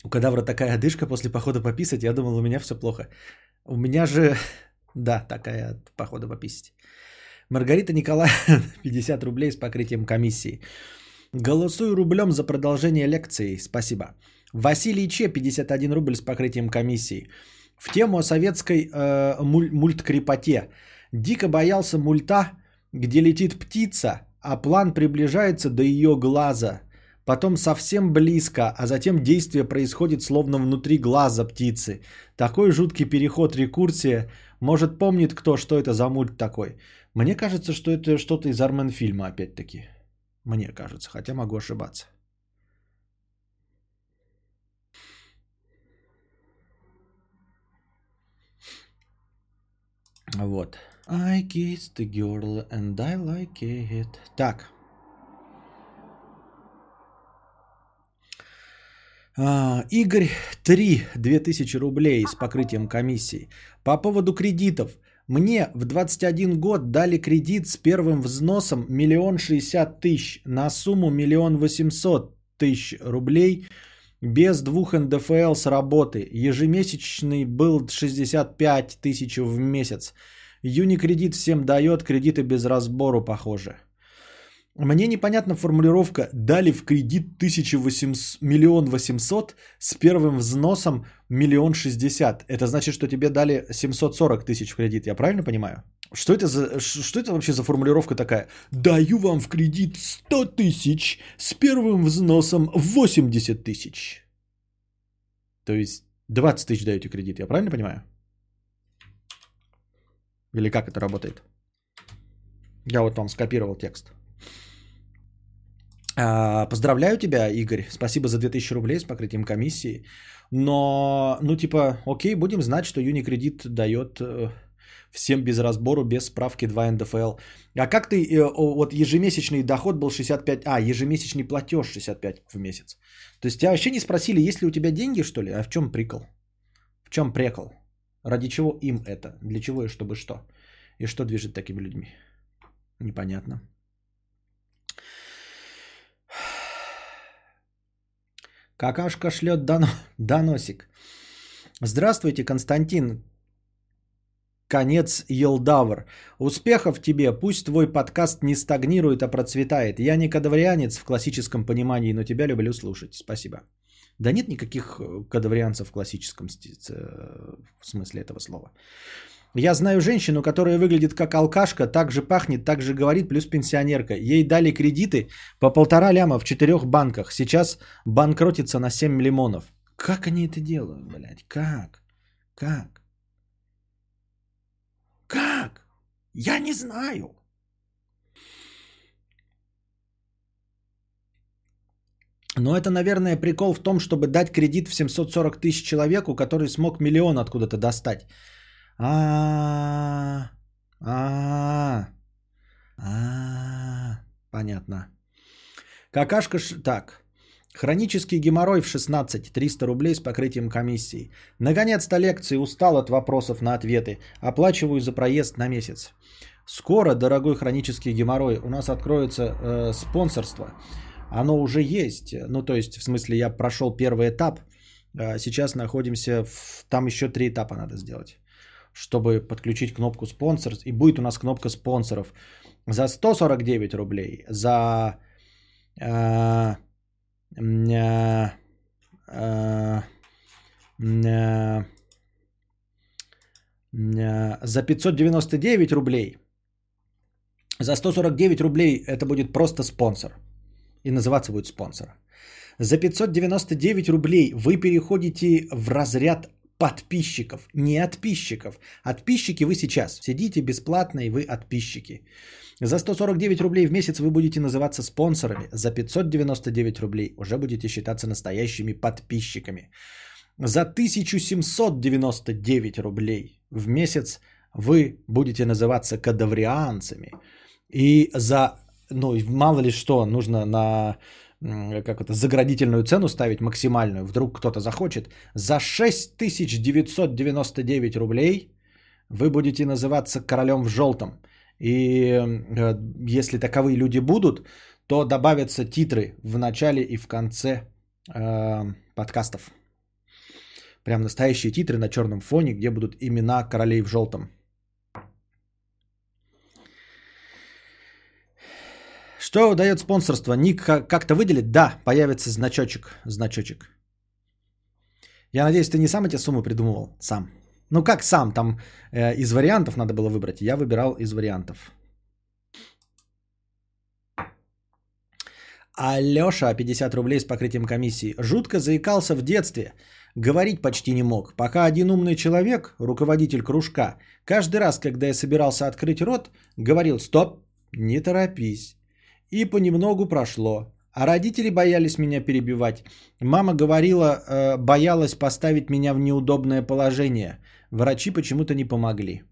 У кадавра такая одышка после похода пописать. Я думал, у меня все плохо. У меня же, (laughs) да, такая похода пописать. Маргарита Николаевна, (laughs) 50 рублей с покрытием комиссии. Голосую рублем за продолжение лекции. Спасибо. Василий Че, 51 рубль с покрытием комиссии. В тему о советской э, муль- мульткрепоте. Дико боялся мульта, где летит птица, а план приближается до ее глаза – потом совсем близко, а затем действие происходит словно внутри глаза птицы. Такой жуткий переход, рекурсия. Может, помнит кто, что это за мульт такой? Мне кажется, что это что-то из Армен фильма, опять-таки. Мне кажется, хотя могу ошибаться. Вот. I kissed the girl and I like it. Так. А, Игорь 3, 2000 рублей с покрытием комиссии. По поводу кредитов. Мне в 21 год дали кредит с первым взносом миллион шестьдесят тысяч на сумму миллион восемьсот тысяч рублей без двух НДФЛ с работы. Ежемесячный был 65 тысяч в месяц. Юникредит всем дает, кредиты без разбору, похоже. Мне непонятна формулировка «дали в кредит 1800, миллион восемьсот с первым взносом миллион шестьдесят». Это значит, что тебе дали 740 тысяч в кредит, я правильно понимаю? Что это, за, что это вообще за формулировка такая? «Даю вам в кредит 100 тысяч с первым взносом 80 тысяч». То есть 20 тысяч даете кредит, я правильно понимаю? Или как это работает? Я вот вам скопировал текст. А, поздравляю тебя, Игорь. Спасибо за 2000 рублей с покрытием комиссии. Но, ну, типа, окей, будем знать, что Юникредит дает э, всем без разбору, без справки 2 НДФЛ. А как ты, э, вот ежемесячный доход был 65, а, ежемесячный платеж 65 в месяц. То есть тебя вообще не спросили, есть ли у тебя деньги, что ли? А в чем прикол? В чем прикол? Ради чего им это? Для чего и чтобы что? И что движет такими людьми? Непонятно. Какашка шлет доно... доносик. Здравствуйте, Константин. Конец Елдавр. Успехов тебе, пусть твой подкаст не стагнирует, а процветает. Я не кадаврианец в классическом понимании, но тебя люблю слушать. Спасибо. Да нет никаких э, кадаврианцев в классическом э, смысле этого слова. Я знаю женщину, которая выглядит как алкашка, так же пахнет, так же говорит, плюс пенсионерка. Ей дали кредиты по полтора ляма в четырех банках. Сейчас банкротится на 7 лимонов. Как они это делают, блядь? Как? Как? Как? Я не знаю. Но это, наверное, прикол в том, чтобы дать кредит в 740 тысяч человеку, который смог миллион откуда-то достать. А, а, а, понятно. Какашка, так. Хронический геморрой в 16, 300 рублей с покрытием комиссии. Наконец-то лекции, устал от вопросов на ответы. Оплачиваю за проезд на месяц. Скоро, дорогой хронический геморрой, у нас откроется э, спонсорство. Оно уже есть. Ну, то есть, в смысле, я прошел первый этап. А сейчас находимся в... Там еще три этапа надо сделать чтобы подключить кнопку спонсор. И будет у нас кнопка спонсоров за 149 рублей, за э, э, э, э, за 599 рублей. За 149 рублей это будет просто спонсор. И называться будет спонсор. За 599 рублей вы переходите в разряд подписчиков, не отписчиков. Отписчики вы сейчас сидите бесплатно и вы отписчики. За 149 рублей в месяц вы будете называться спонсорами. За 599 рублей уже будете считаться настоящими подписчиками. За 1799 рублей в месяц вы будете называться кадаврианцами. И за, ну, мало ли что, нужно на как это, заградительную цену ставить максимальную, вдруг кто-то захочет, за 6999 рублей вы будете называться королем в желтом. И э, если таковые люди будут, то добавятся титры в начале и в конце э, подкастов. Прям настоящие титры на черном фоне, где будут имена королей в желтом. Что дает спонсорство? Ник как-то выделит? Да, появится значочек. Значочек. Я надеюсь, ты не сам эти суммы придумывал? Сам. Ну как сам? Там э, из вариантов надо было выбрать. Я выбирал из вариантов. Алёша, 50 рублей с покрытием комиссии. Жутко заикался в детстве. Говорить почти не мог. Пока один умный человек, руководитель кружка, каждый раз, когда я собирался открыть рот, говорил «Стоп, не торопись». И понемногу прошло. А родители боялись меня перебивать. Мама говорила, э, боялась поставить меня в неудобное положение. Врачи почему-то не помогли.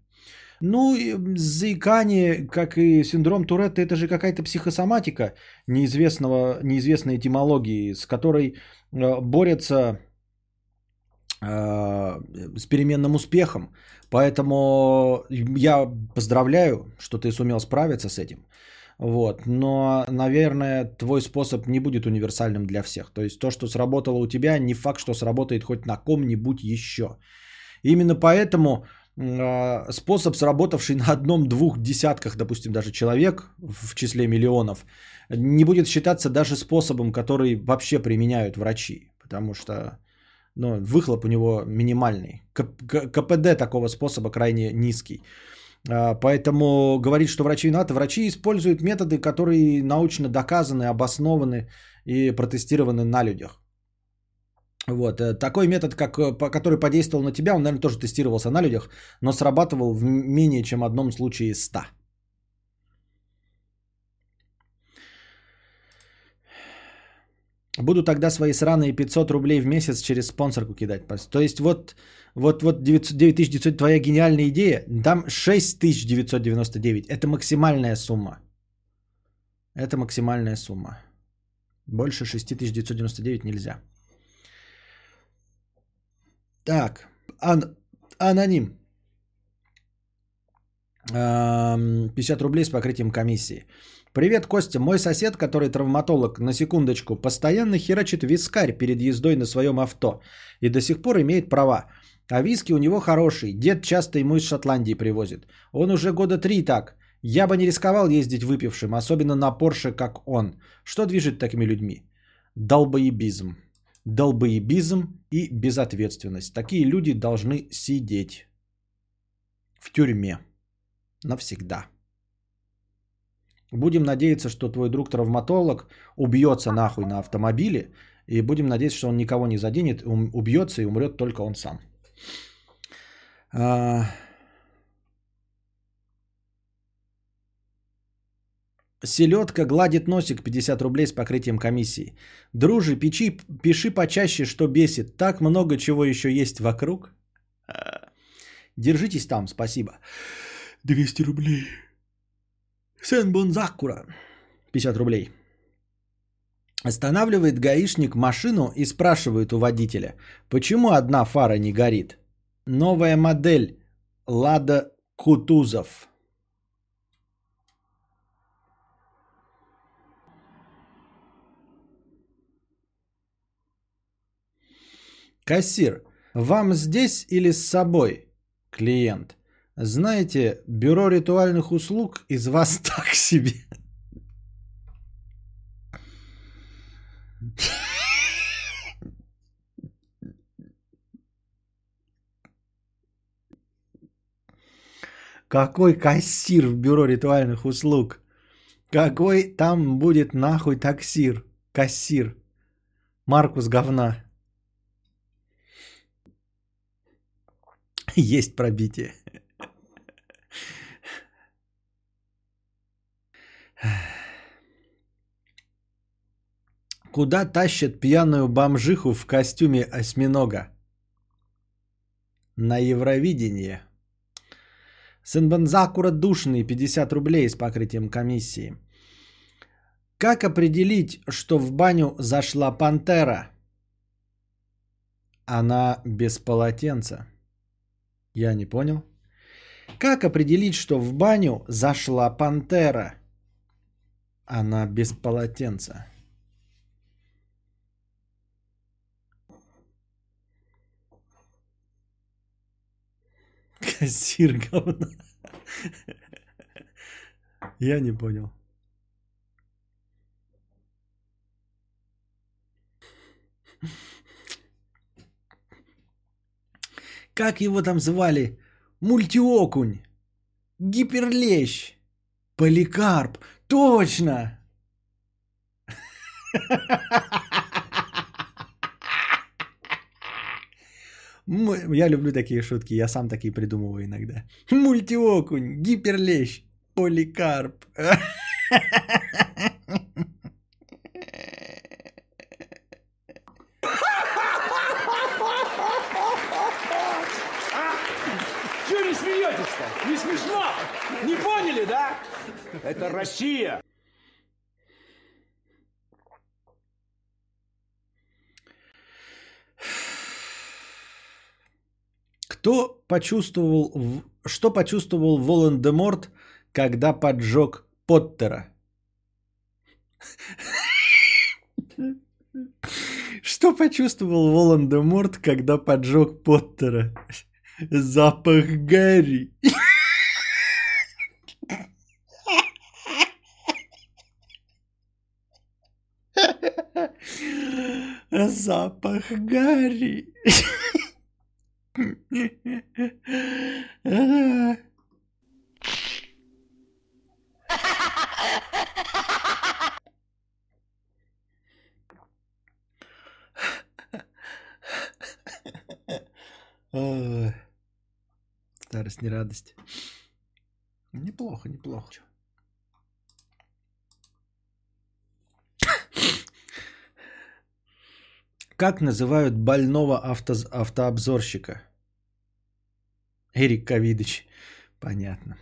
Ну, заикание, как и синдром Туретта, это же какая-то психосоматика неизвестного, неизвестной этимологии, с которой э, борются э, с переменным успехом. Поэтому я поздравляю, что ты сумел справиться с этим. Вот. Но, наверное, твой способ не будет универсальным для всех. То есть то, что сработало у тебя, не факт, что сработает хоть на ком-нибудь еще. Именно поэтому э, способ, сработавший на одном-двух десятках, допустим, даже человек в числе миллионов, не будет считаться даже способом, который вообще применяют врачи. Потому что ну, выхлоп у него минимальный. КПД такого способа крайне низкий. А, поэтому говорить, что врачи виноваты, врачи используют методы, которые научно доказаны, обоснованы и протестированы на людях. Вот. Э, такой метод, как, э, который подействовал на тебя, он, наверное, тоже тестировался на людях, но срабатывал в менее чем одном случае из 100. Буду тогда свои сраные 500 рублей в месяц через спонсорку кидать. То есть вот, вот, вот 9900, твоя гениальная идея, там 6999. Это максимальная сумма. Это максимальная сумма. Больше 6999 нельзя. Так, ан- аноним. 50 рублей с покрытием комиссии. Привет, Костя. Мой сосед, который травматолог, на секундочку, постоянно херачит вискарь перед ездой на своем авто и до сих пор имеет права. А виски у него хороший. Дед часто ему из Шотландии привозит. Он уже года три так. Я бы не рисковал ездить выпившим, особенно на Порше, как он. Что движет такими людьми? Долбоебизм. Долбоебизм и безответственность. Такие люди должны сидеть в тюрьме навсегда. Будем надеяться, что твой друг травматолог убьется нахуй на автомобиле. И будем надеяться, что он никого не заденет, убьется и умрет только он сам. А... Селедка гладит носик 50 рублей с покрытием комиссии. Дружи, печи, пиши почаще, что бесит. Так много чего еще есть вокруг. Держитесь там, спасибо. 200 рублей. Сенбун Закура. 50 рублей. Останавливает гаишник машину и спрашивает у водителя, почему одна фара не горит. Новая модель Лада Кутузов. Кассир, вам здесь или с собой? Клиент. Знаете, бюро ритуальных услуг из вас (laughs) так себе. Какой кассир в бюро ритуальных услуг? Какой там будет нахуй таксир? Кассир. Маркус говна. (laughs) Есть пробитие. Куда тащат пьяную бомжиху в костюме осьминога? На Евровидение. Сенбанзакура душный 50 рублей с покрытием комиссии. Как определить, что в баню зашла пантера? Она без полотенца. Я не понял. Как определить, что в баню зашла пантера? Она без полотенца. Кассир говно. Я не понял. Как его там звали? Мультиокунь. Гиперлещ. Поликарп. Точно! (laughs) Я люблю такие шутки, я сам такие придумываю иногда. Мультиокунь, гиперлещ, поликарп. вы смеетесь-то? Не смешно? Не поняли, да? Это Россия. Кто почувствовал, что почувствовал Волан-де-Морт, когда поджег Поттера? Что почувствовал Волан-де-Морт, когда поджег Поттера? Запах Гарри. Запах Гарри. Старость не радость. Неплохо, неплохо. Как называют больного авто, автообзорщика? Эрик Ковидыч. Понятно.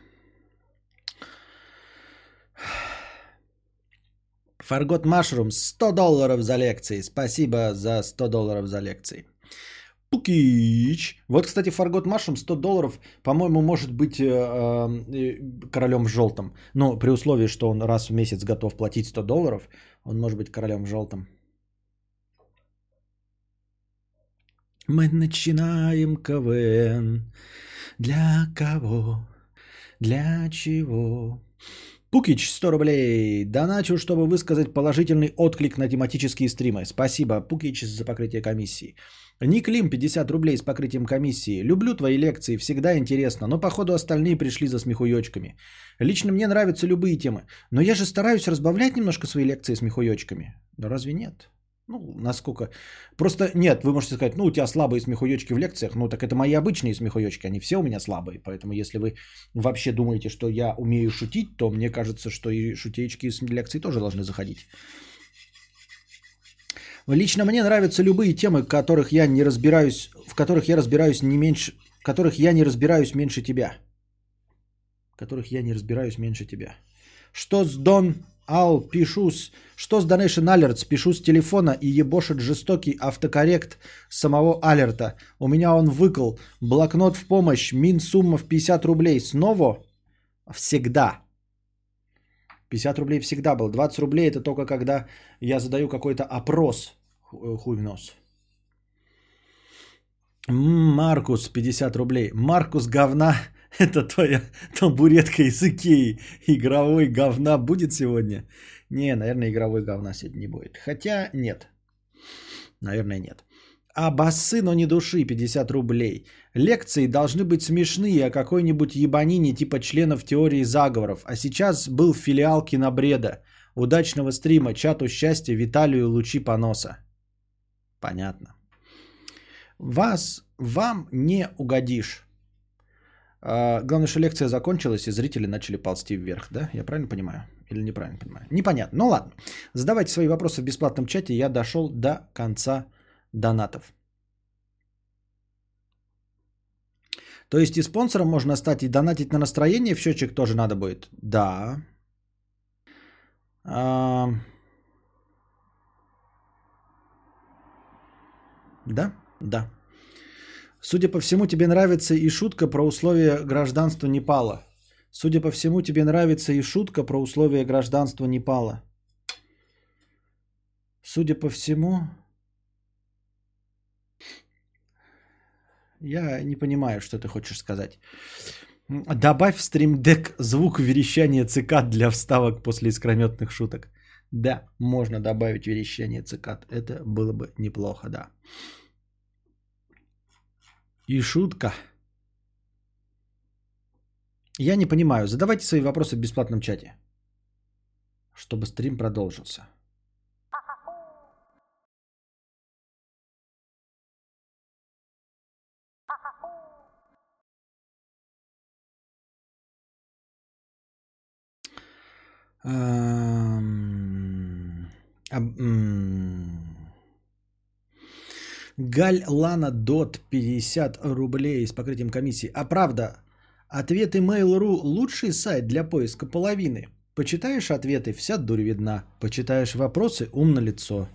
Фаргот Машрум 100 долларов за лекции. Спасибо за 100 долларов за лекции. Пукич. Вот, кстати, Фаргот Машрум 100 долларов, по-моему, может быть э, э, королем в желтом. Но при условии, что он раз в месяц готов платить 100 долларов, он может быть королем в желтом. Мы начинаем КВН. Для кого? Для чего? Пукич, 100 рублей. Доначу, чтобы высказать положительный отклик на тематические стримы. Спасибо, Пукич, за покрытие комиссии. Ник Лим, 50 рублей с покрытием комиссии. Люблю твои лекции, всегда интересно, но походу остальные пришли за смехуёчками. Лично мне нравятся любые темы, но я же стараюсь разбавлять немножко свои лекции смехуёчками. Да разве нет? Ну, насколько... Просто нет, вы можете сказать, ну, у тебя слабые смехуёчки в лекциях. Ну, так это мои обычные смехуёчки, они все у меня слабые. Поэтому, если вы вообще думаете, что я умею шутить, то мне кажется, что и шутеечки из лекций тоже должны заходить. Лично мне нравятся любые темы, которых я не разбираюсь, в которых я разбираюсь не меньше, в которых я не разбираюсь меньше тебя. В которых я не разбираюсь меньше тебя. Что с Дон Ал пишу с... Что с Donation Alerts? Пишу с телефона и ебошит жестокий автокоррект самого алерта. У меня он выкл. Блокнот в помощь. Мин сумма в 50 рублей. Снова? Всегда. 50 рублей всегда был. 20 рублей это только когда я задаю какой-то опрос. Ху- Хуй в нос. Маркус, 50 рублей. Маркус говна. (laughs) Это твоя табуретка из Икеи. Игровой говна будет сегодня? Не, наверное, игровой говна сегодня не будет. Хотя нет. Наверное, нет. А басы, но не души, 50 рублей. Лекции должны быть смешные о какой-нибудь ебанине типа членов теории заговоров. А сейчас был филиал кинобреда. Удачного стрима, чату счастья, Виталию лучи поноса. Понятно. Вас, вам не угодишь. А, главное, что лекция закончилась, и зрители начали ползти вверх, да? Я правильно понимаю? Или неправильно понимаю? Непонятно. Ну ладно. Задавайте свои вопросы в бесплатном чате. Я дошел до конца донатов. То есть и спонсором можно стать, и донатить на настроение в счетчик тоже надо будет? Да. А, Да, да. Судя по всему, тебе нравится и шутка про условия гражданства Непала. Судя по всему, тебе нравится и шутка про условия гражданства Непала. Судя по всему, я не понимаю, что ты хочешь сказать. Добавь в стримдек звук верещания цикад для вставок после искрометных шуток. Да, можно добавить верещание цикад. Это было бы неплохо, да. И шутка. Я не понимаю. Задавайте свои вопросы в бесплатном чате. Чтобы стрим продолжился. Об- м. Галь Лана Дот 50 рублей с покрытием комиссии. А правда, Ответы Mail.ru – лучший сайт для поиска половины. Почитаешь ответы – вся дурь видна. Почитаешь вопросы – ум на лицо.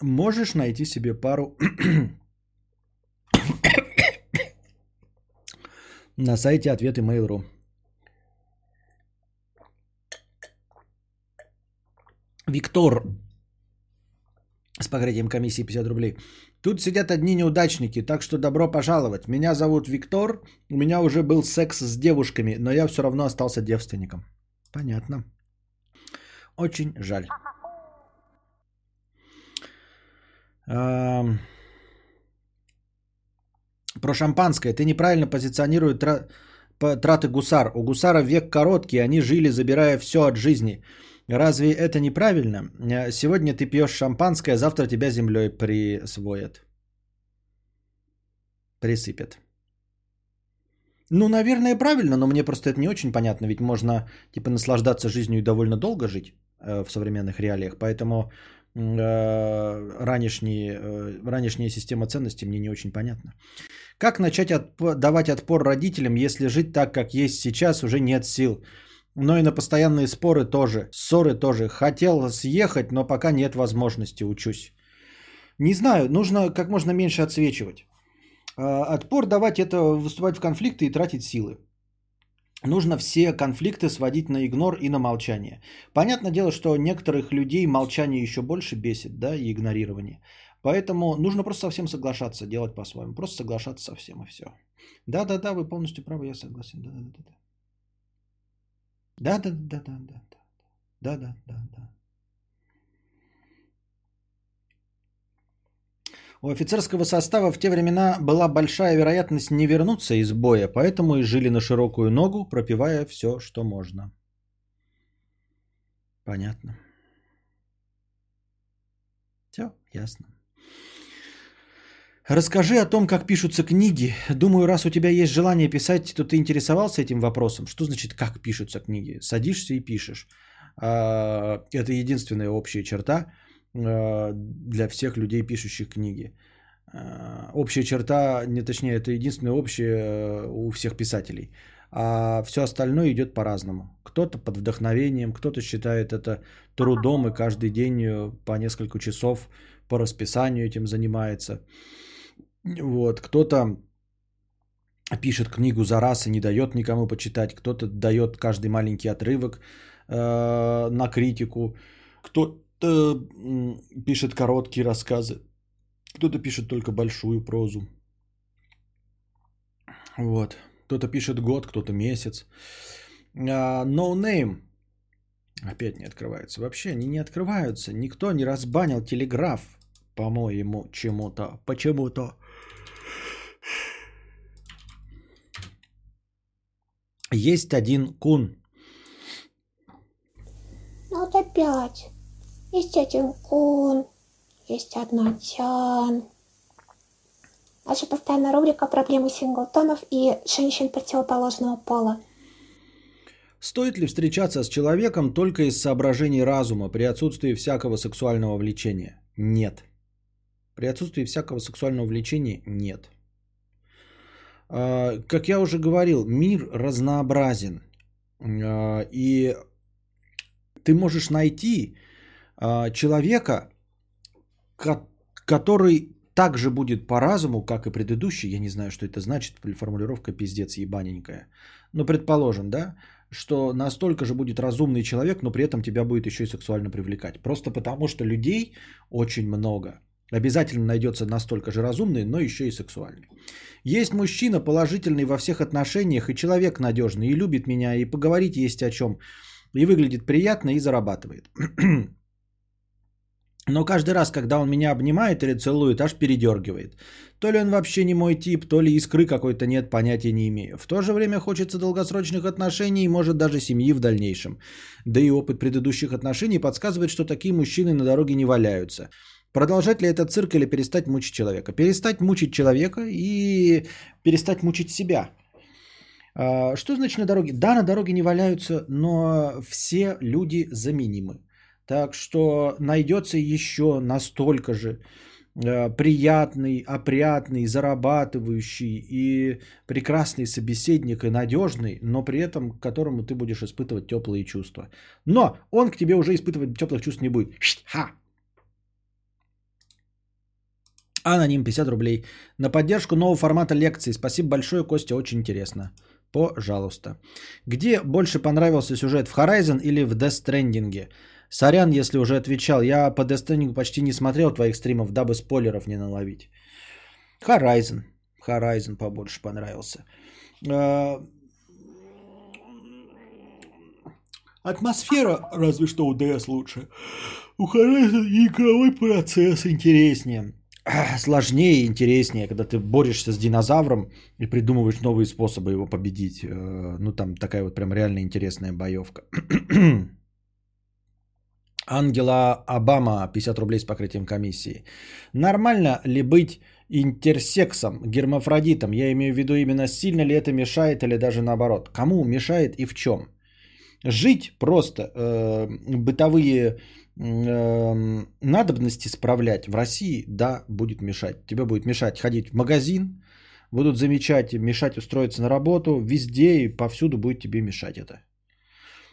Можешь найти себе пару (coughs) на сайте ответы Mail.ru. Виктор с покрытием комиссии 50 рублей. Тут сидят одни неудачники, так что добро пожаловать. Меня зовут Виктор, у меня уже был секс с девушками, но я все равно остался девственником. Понятно. Очень жаль. Про шампанское. Ты неправильно позиционируешь тра- по- траты гусар. У гусара век короткий, они жили, забирая все от жизни. Разве это неправильно? Э, Сегодня ты пьешь шампанское, а завтра тебя землей присвоят. Присыпят. Ну, наверное, правильно, но мне просто это не очень понятно, ведь можно типа наслаждаться жизнью и довольно долго жить э, в современных реалиях, поэтому э, ранешние, э, ранешняя система ценностей мне не очень понятна. Как начать отп- давать отпор родителям, если жить так, как есть сейчас, уже нет сил? Но и на постоянные споры тоже, ссоры тоже. Хотел съехать, но пока нет возможности, учусь. Не знаю, нужно как можно меньше отсвечивать. А, Отпор давать это выступать в конфликты и тратить силы. Нужно все конфликты сводить на игнор и на молчание. Понятное дело, что некоторых людей молчание еще больше бесит, да, и игнорирование. Поэтому нужно просто совсем соглашаться, делать по-своему. Просто соглашаться со всем и все. Да-да-да, вы полностью правы, я согласен. Да-да-да. Да-да-да-да-да. Да-да-да-да. У офицерского состава в те времена была большая вероятность не вернуться из боя, поэтому и жили на широкую ногу, пропивая все, что можно. Понятно. Все, ясно. Расскажи о том, как пишутся книги. Думаю, раз у тебя есть желание писать, то ты интересовался этим вопросом. Что значит, как пишутся книги? Садишься и пишешь. А, Это единственная общая черта а, для всех людей, пишущих книги. А, Общая черта, не точнее, это единственное общее э, у всех писателей. А все остальное идет по-разному. Кто-то под вдохновением, кто-то считает это трудом и каждый день э, по несколько часов по расписанию этим занимается. Вот, кто-то пишет книгу за раз и не дает никому почитать, кто-то дает каждый маленький отрывок э, на критику, кто-то пишет короткие рассказы, кто-то пишет только большую прозу. Вот. Кто-то пишет год, кто-то месяц. No name. Опять не открывается. Вообще они не открываются. Никто не разбанил телеграф, по-моему, чему-то. Почему-то. Есть один кун. Ну вот опять. Есть один кун, есть одна тян. Наша постоянная рубрика «Проблемы синглтонов и женщин противоположного пола». Стоит ли встречаться с человеком только из соображений разума при отсутствии всякого сексуального влечения? Нет. При отсутствии всякого сексуального влечения нет. А, Как я уже говорил, мир разнообразен. А, И ты можешь найти а, человека, ко- который также будет по разуму, как и предыдущий. Я не знаю, что это значит. Формулировка пиздец ебаненькая. Но предположим, да, что настолько же будет разумный человек, но при этом тебя будет еще и сексуально привлекать. Просто потому, что людей очень много. Обязательно найдется настолько же разумный, но еще и сексуальный. Есть мужчина положительный во всех отношениях и человек надежный, и любит меня, и поговорить есть о чем, и выглядит приятно, и зарабатывает. (clears throat) Но каждый раз, когда он меня обнимает или целует, аж передергивает. То ли он вообще не мой тип, то ли искры какой-то нет, понятия не имею. В то же время хочется долгосрочных отношений и может даже семьи в дальнейшем. Да и опыт предыдущих отношений подсказывает, что такие мужчины на дороге не валяются. Продолжать ли этот цирк или перестать мучить человека? Перестать мучить человека и перестать мучить себя. А, Что значит на дороге? Да, на дороге не валяются, но все люди заменимы. Так что найдется еще настолько же э, приятный, опрятный, зарабатывающий и прекрасный собеседник и надежный, но при этом к которому ты будешь испытывать теплые чувства. Но он к тебе уже испытывать теплых чувств не будет. Ха! Аноним 50 рублей. На поддержку нового формата лекции. Спасибо большое, Костя, очень интересно. Пожалуйста. Где больше понравился сюжет, в Horizon или в Death Stranding? Сорян, если уже отвечал. Я по Death Stranding почти не смотрел твоих стримов, дабы спойлеров не наловить. Horizon. Horizon побольше понравился. А, Атмосфера разве что у DS лучше. У Horizon игровой процесс интереснее. (clears throat) Сложнее и интереснее, когда ты борешься с динозавром и придумываешь новые способы его победить. Э, Ну, там такая вот прям реально интересная боевка. (clears throat) Ангела Обама, 50 рублей с покрытием комиссии. Нормально ли быть интерсексом, гермафродитом? Я имею в виду именно сильно ли это мешает или даже наоборот. Кому мешает и в чем? Жить просто, э, бытовые надобности справлять в России, да, будет мешать. Тебе будет мешать ходить в магазин, будут замечать, мешать устроиться на работу, везде и повсюду будет тебе мешать это.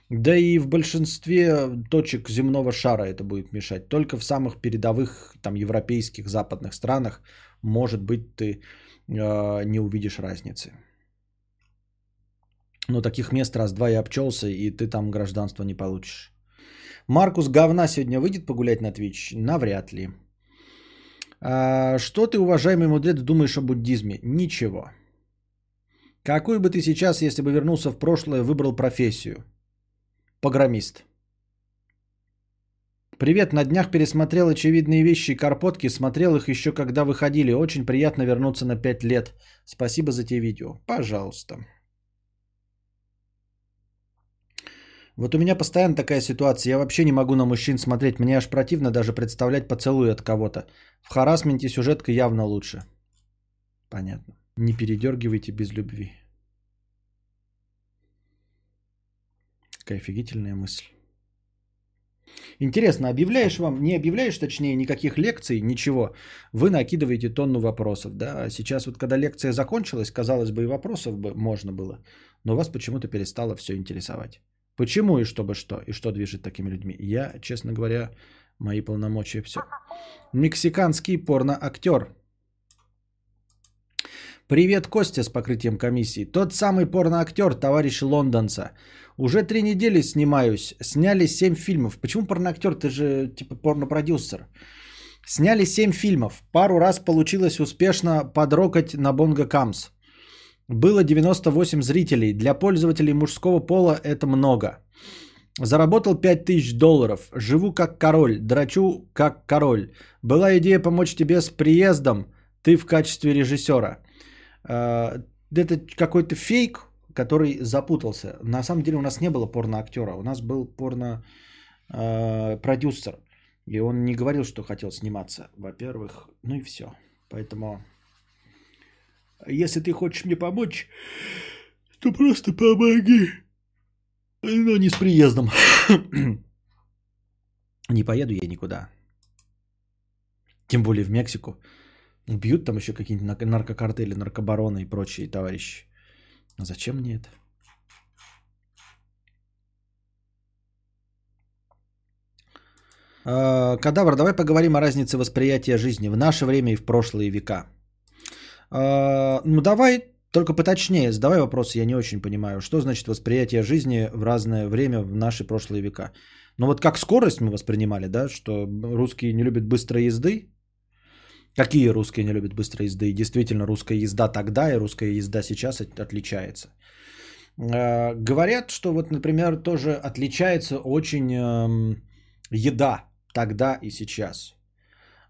Да и в большинстве точек земного шара это будет мешать. Только в самых передовых там европейских, западных странах, может быть, ты э, не увидишь разницы. Но таких мест раз-два и обчелся, и ты там гражданство не получишь. Маркус говна сегодня выйдет погулять на Twitch? Навряд ли. А, что ты, уважаемый мудрец, думаешь о буддизме? Ничего. Какой бы ты сейчас, если бы вернулся в прошлое, выбрал профессию? Погромист. Привет, на днях пересмотрел очевидные вещи и карпотки, смотрел их еще когда выходили. Очень приятно вернуться на 5 лет. Спасибо за те видео. Пожалуйста. Вот у меня постоянно такая ситуация. Я вообще не могу на мужчин смотреть. Мне аж противно даже представлять поцелуй от кого-то. В харасменте сюжетка явно лучше. Понятно. Не передергивайте без любви. Какая офигительная мысль. Интересно, объявляешь вам, не объявляешь, точнее, никаких лекций, ничего, вы накидываете тонну вопросов, да, сейчас вот когда лекция закончилась, казалось бы, и вопросов бы можно было, но вас почему-то перестало все интересовать. Почему и чтобы что, и что движет такими людьми? Я, честно говоря, мои полномочия все. Мексиканский порно-актер. Привет, Костя, с покрытием комиссии. Тот самый порно-актер, товарищ Лондонца. Уже три недели снимаюсь. Сняли семь фильмов. Почему порно-актер? Ты же типа порно-продюсер. Сняли семь фильмов. Пару раз получилось успешно подрокать на Бонго Камс. Было 98 зрителей. Для пользователей мужского пола это много. Заработал 5000 долларов. Живу как король. Драчу как король. Была идея помочь тебе с приездом. Ты в качестве режиссера. А, Это какой-то фейк, который запутался. На самом деле у нас не было порно-актера. У нас был порно-продюсер. И он не говорил, что хотел сниматься, во-первых. Ну и все. Поэтому если ты хочешь мне помочь, то просто помоги. Но не с приездом. Не поеду я никуда. Тем более в Мексику. Бьют там еще какие-нибудь наркокартели, наркобароны и прочие товарищи. А зачем мне это? А, Кадавр, давай поговорим о разнице восприятия жизни в наше время и в прошлые века. А, ну давай, только поточнее, задавай вопрос, я не очень понимаю, что значит восприятие жизни в разное время в наши прошлые века. Ну вот как скорость мы воспринимали, да, что русские не любят быстрой езды. Какие русские не любят быстрой езды? Действительно, русская езда тогда и русская езда сейчас от- отличается. А, Говорят, что вот, например, тоже отличается очень эм, еда тогда и сейчас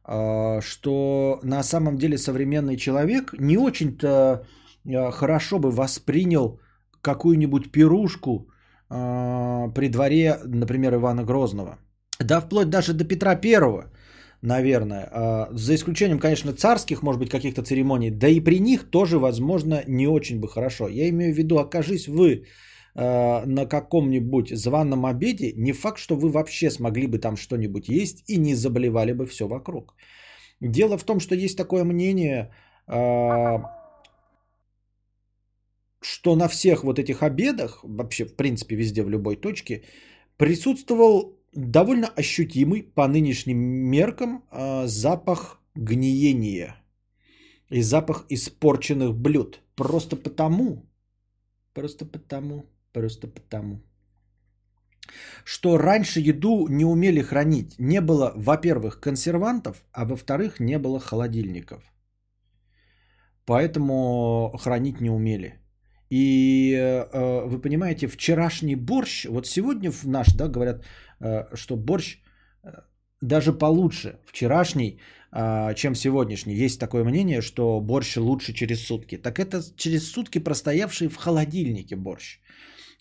что на самом деле современный человек не очень-то а, хорошо бы воспринял какую-нибудь пирушку а, при дворе, например, Ивана Грозного. Да, вплоть даже до Петра Первого, наверное. А, За исключением, конечно, царских, может быть, каких-то церемоний. Да и при них тоже, возможно, не очень бы хорошо. Я имею в виду, окажись вы а, на каком-нибудь званом обеде, не факт, что вы вообще смогли бы там что-нибудь есть и не заболевали бы все вокруг. Дело в том, что есть такое мнение, а, что на всех вот этих обедах, вообще в принципе везде в любой точке, присутствовал довольно ощутимый по нынешним меркам а, запах гниения и запах испорченных блюд. Просто потому, просто потому, просто потому, что раньше еду не умели хранить. Не было, во-первых, консервантов, а во-вторых, не было холодильников. Поэтому хранить не умели. И э, вы понимаете, вчерашний борщ, вот сегодня в наш, да, говорят, э, что борщ э, даже получше вчерашний, э, чем сегодняшний. Есть такое мнение, что борщ лучше через сутки. Так это через сутки простоявший в холодильнике борщ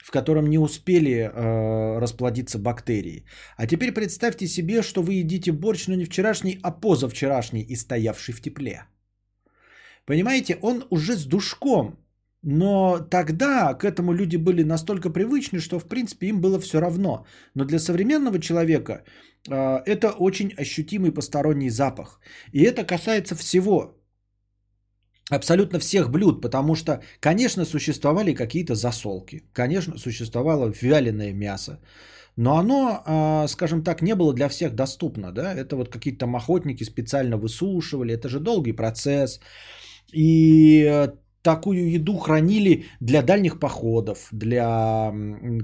в котором не успели э, расплодиться бактерии. А теперь представьте себе, что вы едите борщ, но не вчерашний, а позавчерашний и стоявший в тепле. Понимаете, он уже с душком. Но тогда к этому люди были настолько привычны, что в принципе им было все равно. Но для современного человека э, это очень ощутимый посторонний запах. И это касается всего абсолютно всех блюд, потому что, конечно, существовали какие-то засолки, конечно, существовало вяленое мясо, но оно, а, скажем так, не было для всех доступно, да, это вот какие-то там охотники специально высушивали, это же долгий процесс, и э, такую еду хранили для дальних походов, для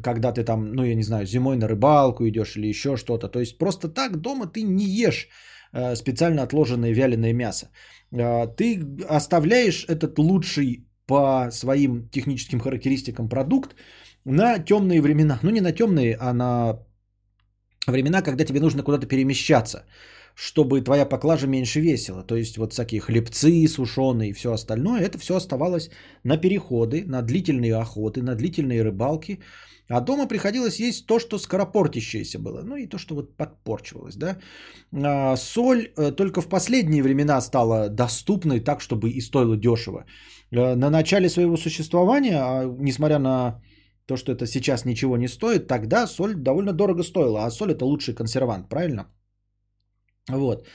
когда ты там, ну я не знаю, зимой на рыбалку идешь или еще что-то, то есть просто так дома ты не ешь э, специально отложенное вяленое мясо. А, ты оставляешь этот лучший по своим техническим характеристикам продукт на темные времена. Ну, не на темные, а на времена, когда тебе нужно куда-то перемещаться, чтобы твоя поклажа меньше весила. То есть вот всякие хлебцы сушеные и все остальное, это все оставалось на переходы, на длительные охоты, на длительные рыбалки. А дома приходилось есть то, что скоропортящееся было. Ну и то, что вот подпорчивалось. Да? А, соль э, только в последние времена стала доступной так, чтобы и стоила дешево. Э, на начале своего существования, а, несмотря на то, что это сейчас ничего не стоит, тогда соль довольно дорого стоила. А соль это лучший консервант, правильно? Вот.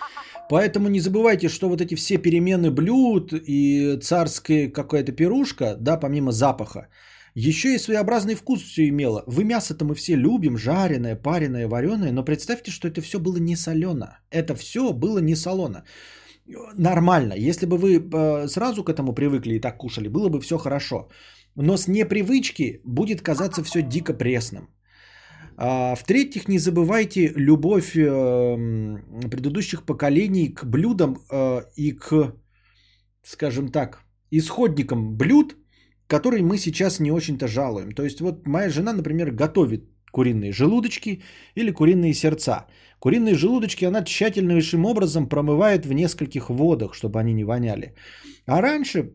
Поэтому не забывайте, что вот эти все перемены блюд и царская какая-то пирушка, да, помимо запаха, еще и своеобразный вкус все имело. Вы мясо-то мы все любим, жареное, пареное, вареное, но представьте, что это все было не солено. Это все было не солено. Нормально. Если бы вы э, сразу к этому привыкли и так кушали, было бы все хорошо. Но с непривычки будет казаться все дико пресным. А, в-третьих, не забывайте любовь э, предыдущих поколений к блюдам э, и к, скажем так, исходникам блюд, который мы сейчас не очень-то жалуем. То есть вот моя жена, например, готовит куриные желудочки или куриные сердца. Куриные желудочки она тщательнейшим образом промывает в нескольких водах, чтобы они не воняли. А раньше,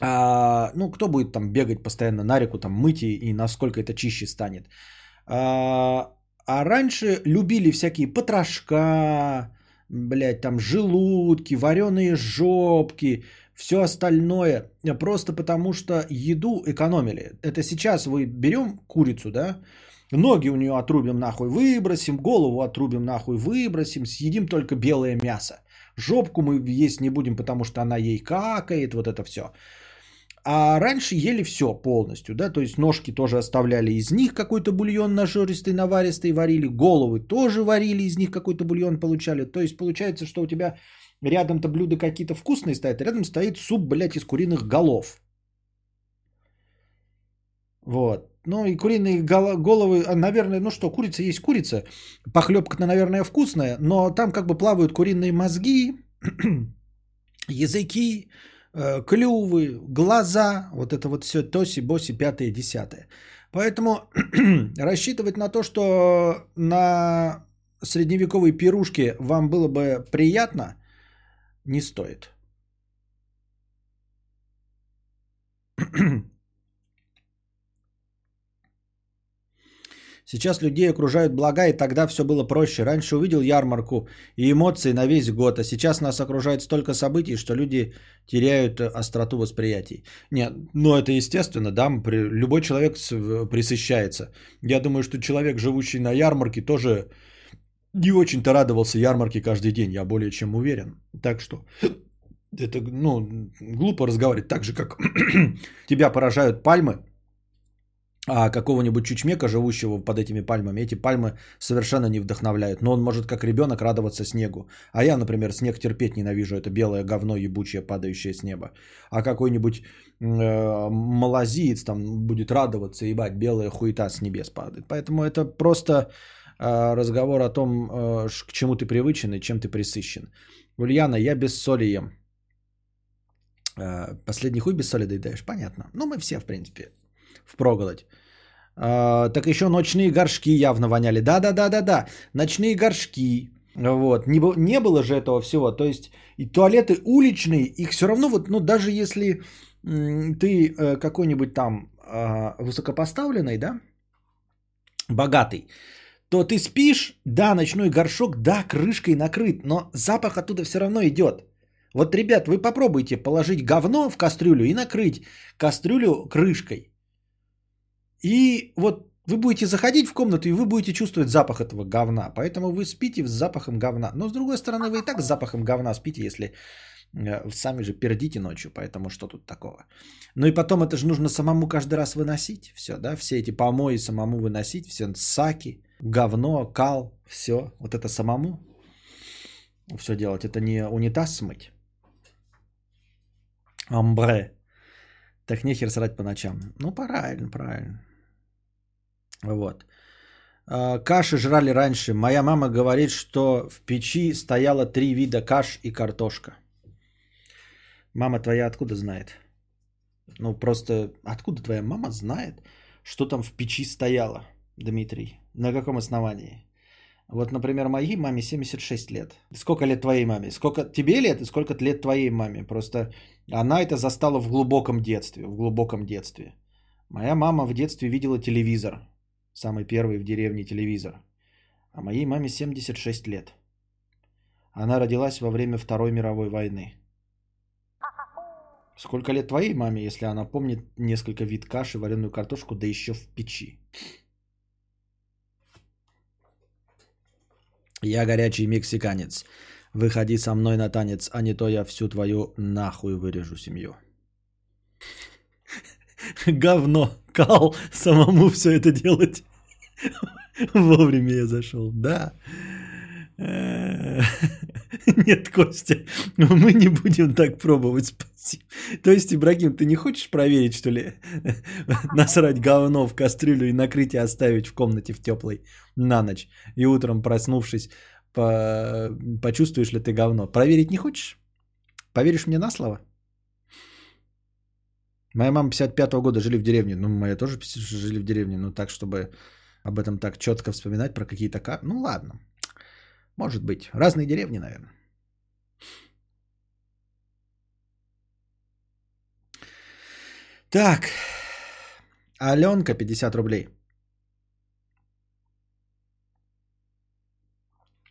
а, ну кто будет там бегать постоянно на реку, там мыть и, и насколько это чище станет. А, а раньше любили всякие потрошка, блядь, там желудки, вареные жопки, все остальное просто потому, что еду экономили. Это сейчас вы берем курицу, да, ноги у нее отрубим нахуй, выбросим, голову отрубим нахуй, выбросим, съедим только белое мясо. Жопку мы есть не будем, потому что она ей какает, вот это все. А раньше ели все полностью, да, то есть ножки тоже оставляли из них какой-то бульон нажористый, наваристый варили, головы тоже варили, из них какой-то бульон получали. То есть получается, что у тебя рядом-то блюда какие-то вкусные стоят, а рядом стоит суп, блядь, из куриных голов. Вот. Ну и куриные головы, а, наверное, ну что, курица есть курица. Похлебка-то, наверное, вкусная, но там как бы плавают куриные мозги, (clears throat) языки, э, клювы, глаза, вот это вот все тоси, боси, пятое, десятое. Поэтому (clears throat) рассчитывать на то, что на средневековой пирушке вам было бы приятно – не стоит. Сейчас людей окружают блага, и тогда все было проще. Раньше увидел ярмарку и эмоции на весь год, а сейчас нас окружает столько событий, что люди теряют остроту восприятий. Нет, ну это естественно, да, любой человек присыщается. Я думаю, что человек, живущий на ярмарке, тоже не очень-то радовался ярмарке каждый день, я более чем уверен. Так что (clears throat) это, ну, глупо разговаривать так же, как (clears throat) тебя поражают пальмы, а какого-нибудь чучмека, живущего под этими пальмами, эти пальмы совершенно не вдохновляют. Но он может как ребенок радоваться снегу. А я, например, снег терпеть ненавижу. Это белое говно ебучее, падающее с неба. А какой-нибудь э, малазиец там будет радоваться, ебать, белая хуета с небес падает. Поэтому это просто разговор о том, э, к чему ты привычен и чем ты присыщен. Ульяна, я без соли ем. Э, последний хуй без соли доедаешь? Понятно. Ну, мы все, в принципе, впроголодь. А, так еще ночные горшки явно воняли. Да-да-да-да-да, ночные горшки. Вот. Не, не было же этого всего. То есть и туалеты уличные, их все равно, вот, ну даже если ты э, какой-нибудь там а, высокопоставленный, да, богатый, то ты спишь, да, ночной горшок, да, крышкой накрыт, но запах оттуда все равно идет. Вот, ребят, вы попробуйте положить говно в кастрюлю и накрыть кастрюлю крышкой. И вот вы будете заходить в комнату, и вы будете чувствовать запах этого говна. Поэтому вы спите с запахом говна. Но с другой стороны, вы и так с запахом говна спите, если э, сами же пердите ночью. Поэтому что тут такого? Ну и потом это же нужно самому каждый раз выносить. Все, да, все эти помои самому выносить. Все саки, говно, кал, все. Вот это самому все делать. Это не унитаз смыть. Амбре. Так нехер срать по ночам. Ну, правильно, правильно. Вот. А, Каши жрали раньше. Моя мама говорит, что в печи стояло три вида каш и картошка. Мама твоя откуда знает? Ну, просто откуда твоя мама знает, что там в печи стояло, Дмитрий? На каком основании? Вот, например, моей маме 76 лет. Сколько лет твоей маме? Сколько тебе лет и сколько лет твоей маме? Просто она это застала в глубоком детстве. В глубоком детстве. Моя мама в детстве видела телевизор. Самый первый в деревне телевизор. А моей маме 76 лет. Она родилась во время Второй мировой войны. Сколько лет твоей маме, если она помнит несколько вид каши, вареную картошку, да еще в печи? Я горячий мексиканец. Выходи со мной на танец, а не то я всю твою нахуй вырежу семью. Говно, кал, самому все это делать. Вовремя я зашел, да. (laughs) Нет, Костя, мы не будем так пробовать, спасибо. То есть, Ибрагим, ты не хочешь проверить, что ли, (laughs) насрать говно в кастрюлю и накрыть и оставить в комнате в теплой на ночь, и утром проснувшись, по... почувствуешь ли ты говно? Проверить не хочешь? Поверишь мне на слово? Моя мама 55-го года жили в деревне. Ну, моя тоже жили в деревне. Ну, так, чтобы об этом так четко вспоминать, про какие-то... ка- Ну, ладно. Может быть. Разные деревни, наверное. Так. Аленка, 50 рублей.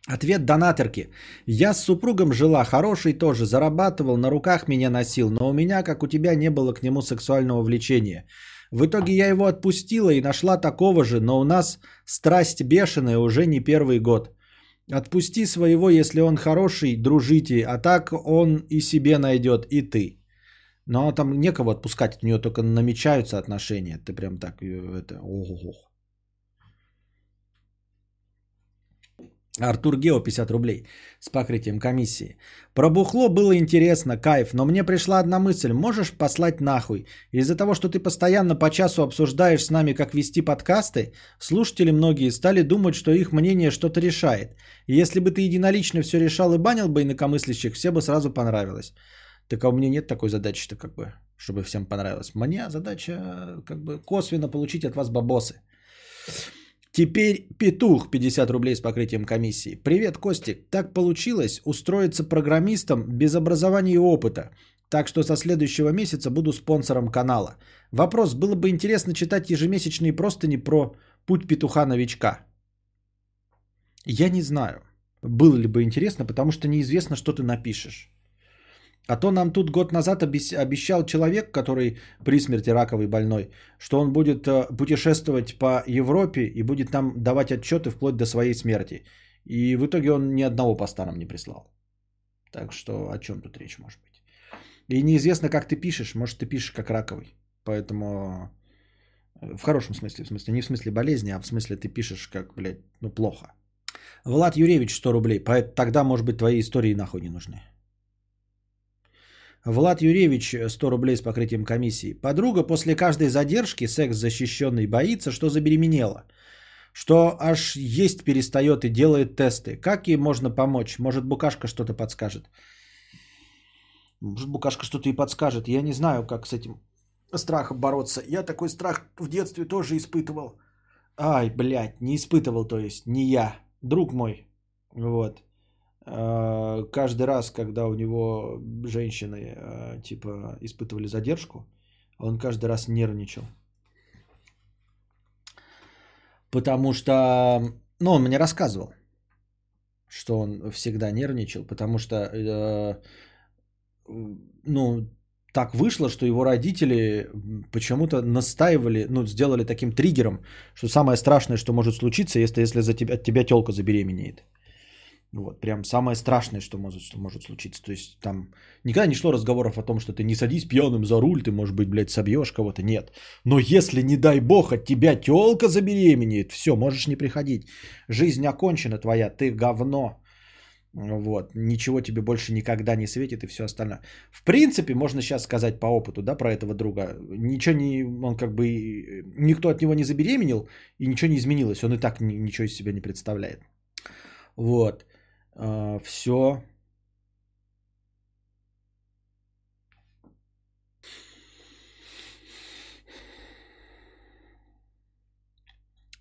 Ответ донаторки. Я с супругом жила, хороший тоже, зарабатывал, на руках меня носил, но у меня, как у тебя, не было к нему сексуального влечения. В итоге я его отпустила и нашла такого же, но у нас страсть бешеная уже не первый год. Отпусти своего, если он хороший, дружите, а так он и себе найдет, и ты. Но там некого отпускать, от нее только намечаются отношения. Ты прям так, э, это, ого. Артур Гео 50 рублей с покрытием комиссии. Про бухло было интересно, кайф, но мне пришла одна мысль. Можешь послать нахуй? Из-за того, что ты постоянно по часу обсуждаешь с нами, как вести подкасты, слушатели многие стали думать, что их мнение что-то решает. И если бы ты единолично все решал и банил бы инакомыслящих, все бы сразу понравилось. Так а у меня нет такой задачи-то, как бы, чтобы всем понравилось. Мне задача, как бы, косвенно получить от вас бабосы. Теперь петух 50 рублей с покрытием комиссии. Привет, Костик. Так получилось устроиться программистом без образования и опыта. Так что со следующего месяца буду спонсором канала. Вопрос, было бы интересно читать ежемесячные простыни про путь петуха-новичка. Я не знаю, было ли бы интересно, потому что неизвестно, что ты напишешь. А то нам тут год назад обещал человек, который при смерти раковый больной, что он будет э, путешествовать по Европе и будет нам давать отчеты вплоть до своей смерти. И в итоге он ни одного поста нам не прислал. Так что о чем тут речь может быть? И неизвестно, как ты пишешь. Может, ты пишешь как раковый. Поэтому э, в хорошем смысле, в смысле, не в смысле болезни, а в смысле ты пишешь как, блядь, ну плохо. Влад Юрьевич 100 рублей. Тогда, может быть, твои истории нахуй не нужны. Влад Юрьевич 100 рублей с покрытием комиссии. Подруга после каждой задержки секс защищенный боится, что забеременела. Что аж есть перестает и делает тесты. Как ей можно помочь? Может, Букашка что-то подскажет? Может, Букашка что-то и подскажет. Я не знаю, как с этим страхом бороться. Я такой страх в детстве тоже испытывал. Ай, блядь, не испытывал, то есть, не я. Друг мой. Вот. Э, Каждый раз, когда у него женщины, э, типа, испытывали задержку, он каждый раз нервничал. Потому что, ну, он мне рассказывал, что он всегда нервничал, потому что, э, ну, так вышло, что его родители почему-то настаивали, ну, сделали таким триггером, что самое страшное, что может случиться, если, если за тебя, от тебя телка забеременеет. Вот, прям самое страшное, что может, что может случиться. То есть там никогда не шло разговоров о том, что ты не садись пьяным за руль, ты, может быть, блядь, собьешь кого-то. Нет. Но если, не дай бог, от тебя телка забеременеет, все, можешь не приходить. Жизнь окончена твоя, ты говно. Вот, ничего тебе больше никогда не светит и все остальное. В принципе, можно сейчас сказать по опыту, да, про этого друга. Ничего не, он как бы, никто от него не забеременел и ничего не изменилось. Он и так ни- ничего из себя не представляет. Вот. Все.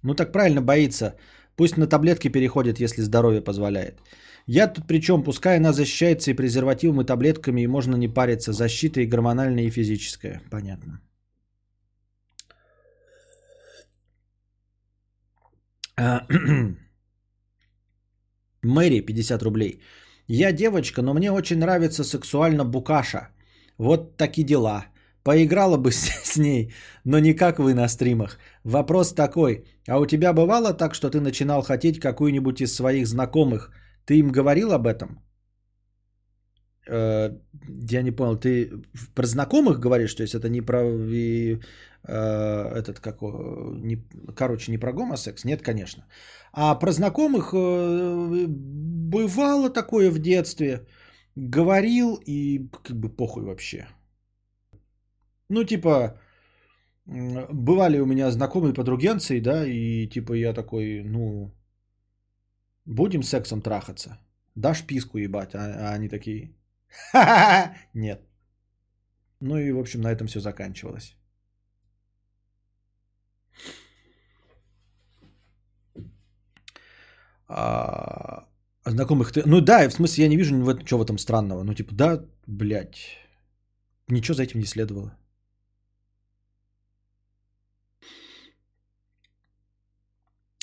Ну так правильно боится. Пусть на таблетки переходит, если здоровье позволяет. Я тут причем, пускай она защищается и презервативом, и таблетками, и можно не париться. Защита и гормональная, и физическая. Понятно. А, (clears throat) Мэри, 50 рублей. Я девочка, но мне очень нравится сексуально букаша. Вот такие дела. Поиграла бы (laughs) с, с ней, но не как вы на стримах. Вопрос такой, а у тебя бывало так, что ты начинал хотеть какую-нибудь из своих знакомых? Ты им говорил об этом? Э, я не понял, ты про знакомых говоришь, то есть это не про э, этот как не, короче, не про гомосекс? Нет, конечно. А про знакомых э, бывало такое в детстве. Говорил и как бы похуй вообще. Ну, типа, бывали у меня знакомые подругенцы, да, и типа я такой, ну, будем сексом трахаться? Дашь писку ебать? А, а они такие, нет. Ну и, в общем, на этом все заканчивалось. А, знакомых ты... Ну да, в смысле, я не вижу ничего в этом странного. Ну типа, да, блядь, ничего за этим не следовало.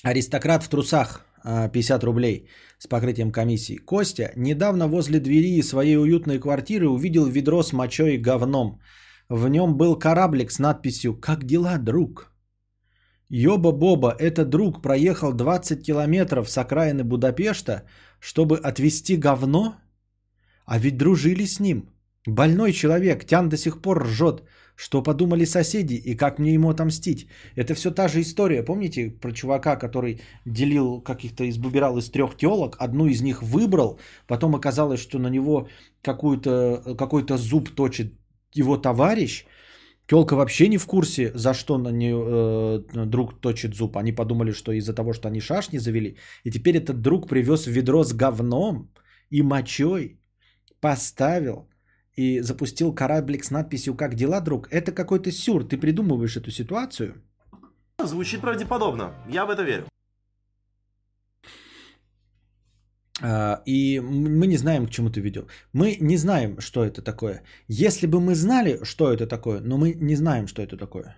Аристократ в трусах, а, 50 рублей с покрытием комиссии. Костя недавно возле двери своей уютной квартиры увидел ведро с мочой и говном. В нем был кораблик с надписью «Как дела, друг?». Ёба-боба, этот друг проехал 20 километров с окраины Будапешта, чтобы отвезти говно? А ведь дружили с ним. Больной человек, Тян до сих пор ржет, что подумали соседи и как мне ему отомстить. Это все та же история, помните, про чувака, который делил каких-то, избубирал из трех телок, одну из них выбрал, потом оказалось, что на него какой-то какой зуб точит его товарищ, Телка вообще не в курсе, за что на нее э, друг точит зуб. Они подумали, что из-за того, что они шашни завели. И теперь этот друг привез ведро с говном и мочой, поставил и запустил кораблик с надписью «Как дела, друг?». Это какой-то сюр. Ты придумываешь эту ситуацию. Звучит правдеподобно. Я в это верю. А, И мы не знаем, к чему ты видел. Мы не знаем, что это такое. Если бы мы знали, что это такое, но мы не знаем, что это такое.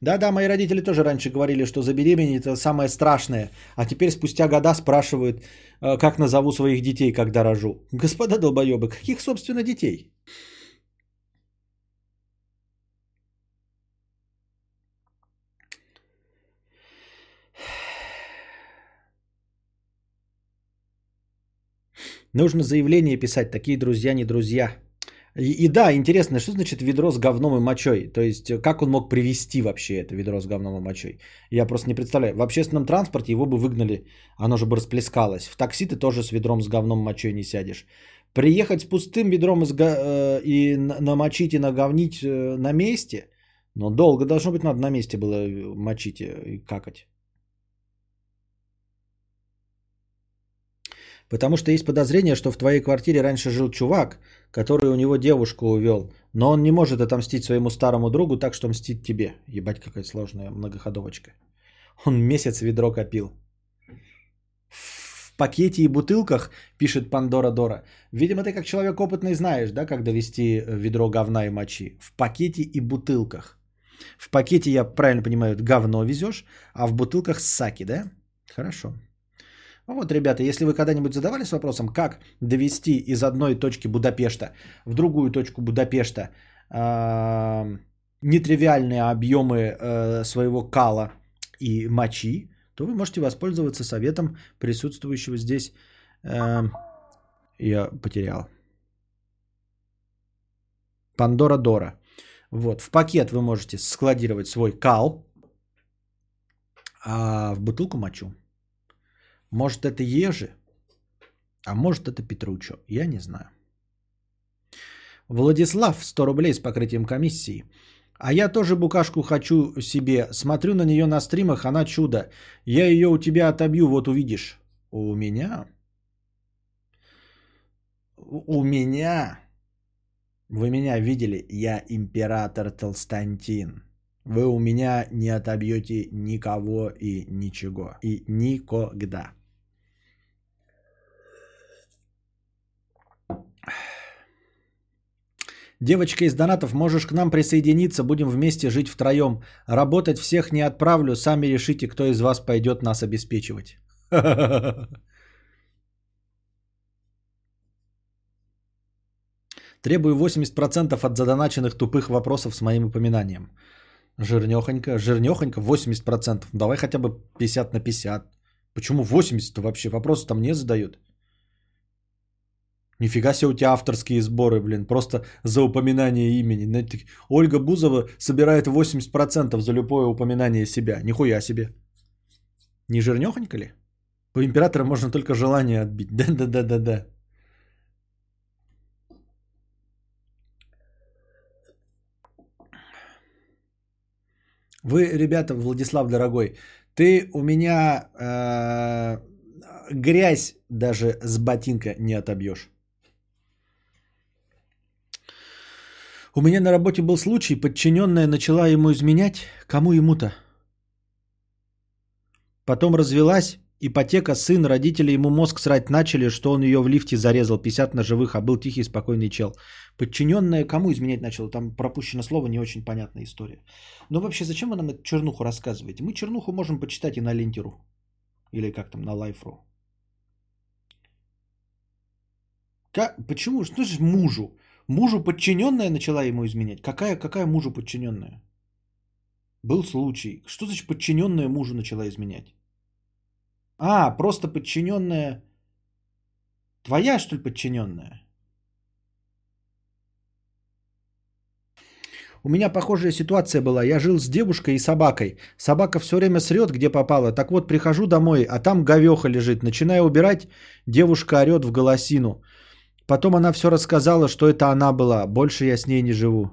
Да-да, мои родители тоже раньше говорили, что забеременеть это самое страшное. А теперь спустя года спрашивают, э, как назову своих детей, когда рожу. Господа долбоебы, каких, собственно, детей? Нужно заявление писать, такие друзья не друзья. И, и да, интересно, что значит ведро с говном и мочой? То есть, э, как он мог привезти вообще это ведро с говном и мочой? Я просто не представляю. В общественном транспорте его бы выгнали, оно же бы расплескалось. В такси ты тоже с ведром с говном и мочой не сядешь. Приехать с пустым ведром из э, и на- намочить и наговнить э, на месте, но долго должно быть надо на месте было э, мочить и какать. Потому что есть подозрение, что в твоей квартире раньше жил чувак, который у него девушку увел. Но он не может отомстить своему старому другу так, что мстит тебе. Ебать, какая сложная многоходовочка. Он месяц ведро копил. В пакете и бутылках, пишет Пандора Дора. Видимо, ты как человек опытный знаешь, да, как довести ведро говна и мочи. В пакете и бутылках. В пакете, я правильно понимаю, говно везешь, а в бутылках саки, да? Хорошо. Ну вот, ребята, если вы когда-нибудь задавались вопросом, как довести из одной точки Будапешта в другую точку Будапешта э, нетривиальные объемы э, своего кала и мочи, то вы можете воспользоваться советом присутствующего здесь. Э, я потерял. Пандора Дора. Вот, в пакет вы можете складировать свой кал, а в бутылку мочу. Может, это Ежи, а может, это Петручо. Я не знаю. Владислав, 100 рублей с покрытием комиссии. А я тоже букашку хочу себе. Смотрю на нее на стримах, она чудо. Я ее у тебя отобью, вот увидишь. У меня? У меня? Вы меня видели? Я император Толстантин. Вы у меня не отобьете никого и ничего. И никогда. Девочка из донатов, можешь к нам присоединиться, будем вместе жить втроем. Работать всех не отправлю, сами решите, кто из вас пойдет нас обеспечивать. (laughs) Требую 80% от задоначенных тупых вопросов с моим упоминанием. Жирнехонько, жирнехонько, 80%. Давай хотя бы 50 на 50. Почему 80-то вообще? Вопросы там не задают. Нифига себе у тебя авторские сборы, блин, просто за упоминание имени. Ольга Бузова собирает 80% за любое упоминание себя. Нихуя себе. Не жирнехонько ли? У императора можно только желание отбить. (laughs) Да-да-да-да-да. Вы, ребята, Владислав дорогой, ты у меня э, грязь даже с ботинка не отобьешь. У меня на работе был случай, подчиненная начала ему изменять. Кому ему-то? Потом развелась, ипотека, сын, родители ему мозг срать начали, что он ее в лифте зарезал, 50 на живых, а был тихий, спокойный чел. Подчиненная кому изменять начала? Там пропущено слово, не очень понятная история. Но вообще, зачем вы нам эту чернуху рассказываете? Мы чернуху можем почитать и на лентеру. Или как там, на лайфру. Как? Почему? Что же мужу? Мужу подчиненная начала ему изменять. Какая, какая мужу подчиненная? Был случай. Что значит подчиненная мужу начала изменять? А, просто подчиненная. Твоя, что ли, подчиненная? У меня похожая ситуация была. Я жил с девушкой и собакой. Собака все время срет, где попало. Так вот, прихожу домой, а там говеха лежит. Начинаю убирать, девушка орет в голосину. Потом она все рассказала, что это она была. Больше я с ней не живу.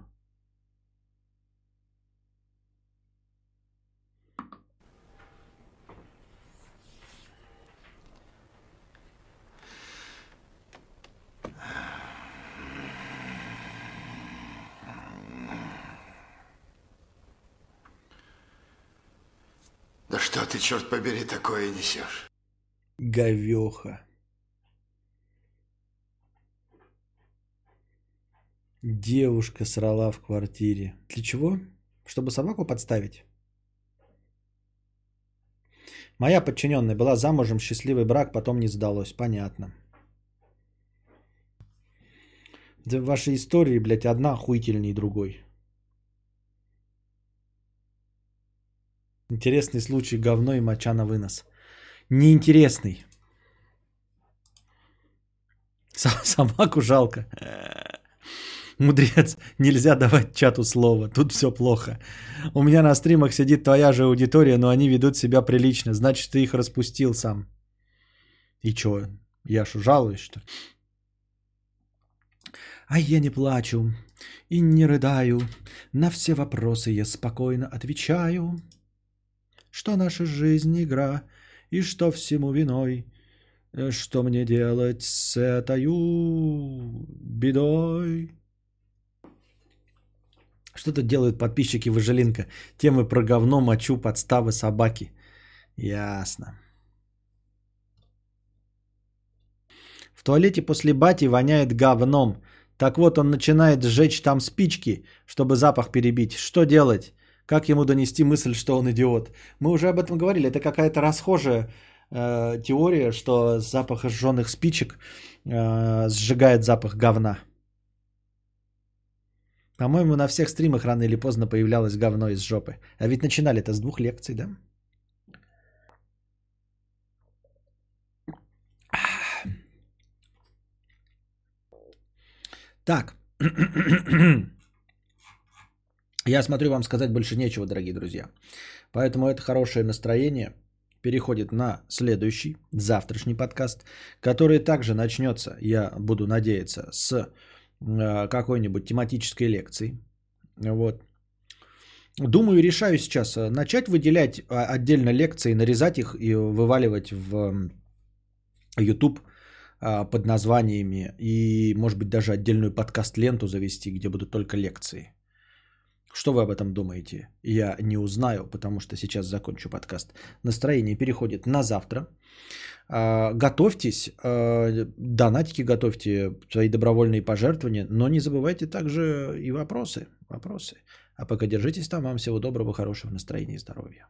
Да что ты, черт побери, такое несешь? Говеха. Девушка срала в квартире. Для чего? Чтобы собаку подставить? Моя подчиненная была замужем, счастливый брак, потом не сдалось. Понятно. Да ваши истории, блядь, одна охуительней другой. Интересный случай говно и моча на вынос. Неинтересный. Со- (laughs) Собаку жалко. Мудрец, нельзя давать чату слово, тут все плохо. У меня на стримах сидит твоя же аудитория, но они ведут себя прилично, значит, ты их распустил сам. И чё, я что, жалуюсь, что? А я не плачу и не рыдаю, на все вопросы я спокойно отвечаю, что наша жизнь игра и что всему виной, э, что мне делать с этою бедой. Что тут делают подписчики Выжилинка? Темы про говно, мочу, подставы, собаки. Ясно. В туалете после бати воняет говном. Так вот, он начинает сжечь там спички, чтобы запах перебить. Что делать? Как ему донести мысль, что он идиот? Мы уже об этом говорили. Это какая-то расхожая э, теория, что запах сжженных спичек э, сжигает запах говна. По-моему, на всех стримах рано или поздно появлялось говно из жопы. А ведь начинали это с двух лекций, да? Так. (clears throat) Я смотрю, вам сказать больше нечего, дорогие друзья. Поэтому это хорошее настроение переходит на следующий, завтрашний подкаст, который также начнется, я буду надеяться, с какой-нибудь тематической лекции. Вот. Думаю, решаю сейчас э, начать выделять а, отдельно лекции, нарезать их и вываливать в YouTube а, под названиями и, может быть, даже отдельную подкаст-ленту завести, где будут только лекции. Что вы об этом думаете? Я не узнаю, потому что сейчас закончу подкаст. Настроение переходит на завтра. А, Готовьтесь, а, донатики готовьте, свои добровольные пожертвования, но не забывайте также и вопросы. вопросы. А пока держитесь там. Вам всего доброго, хорошего настроения и здоровья.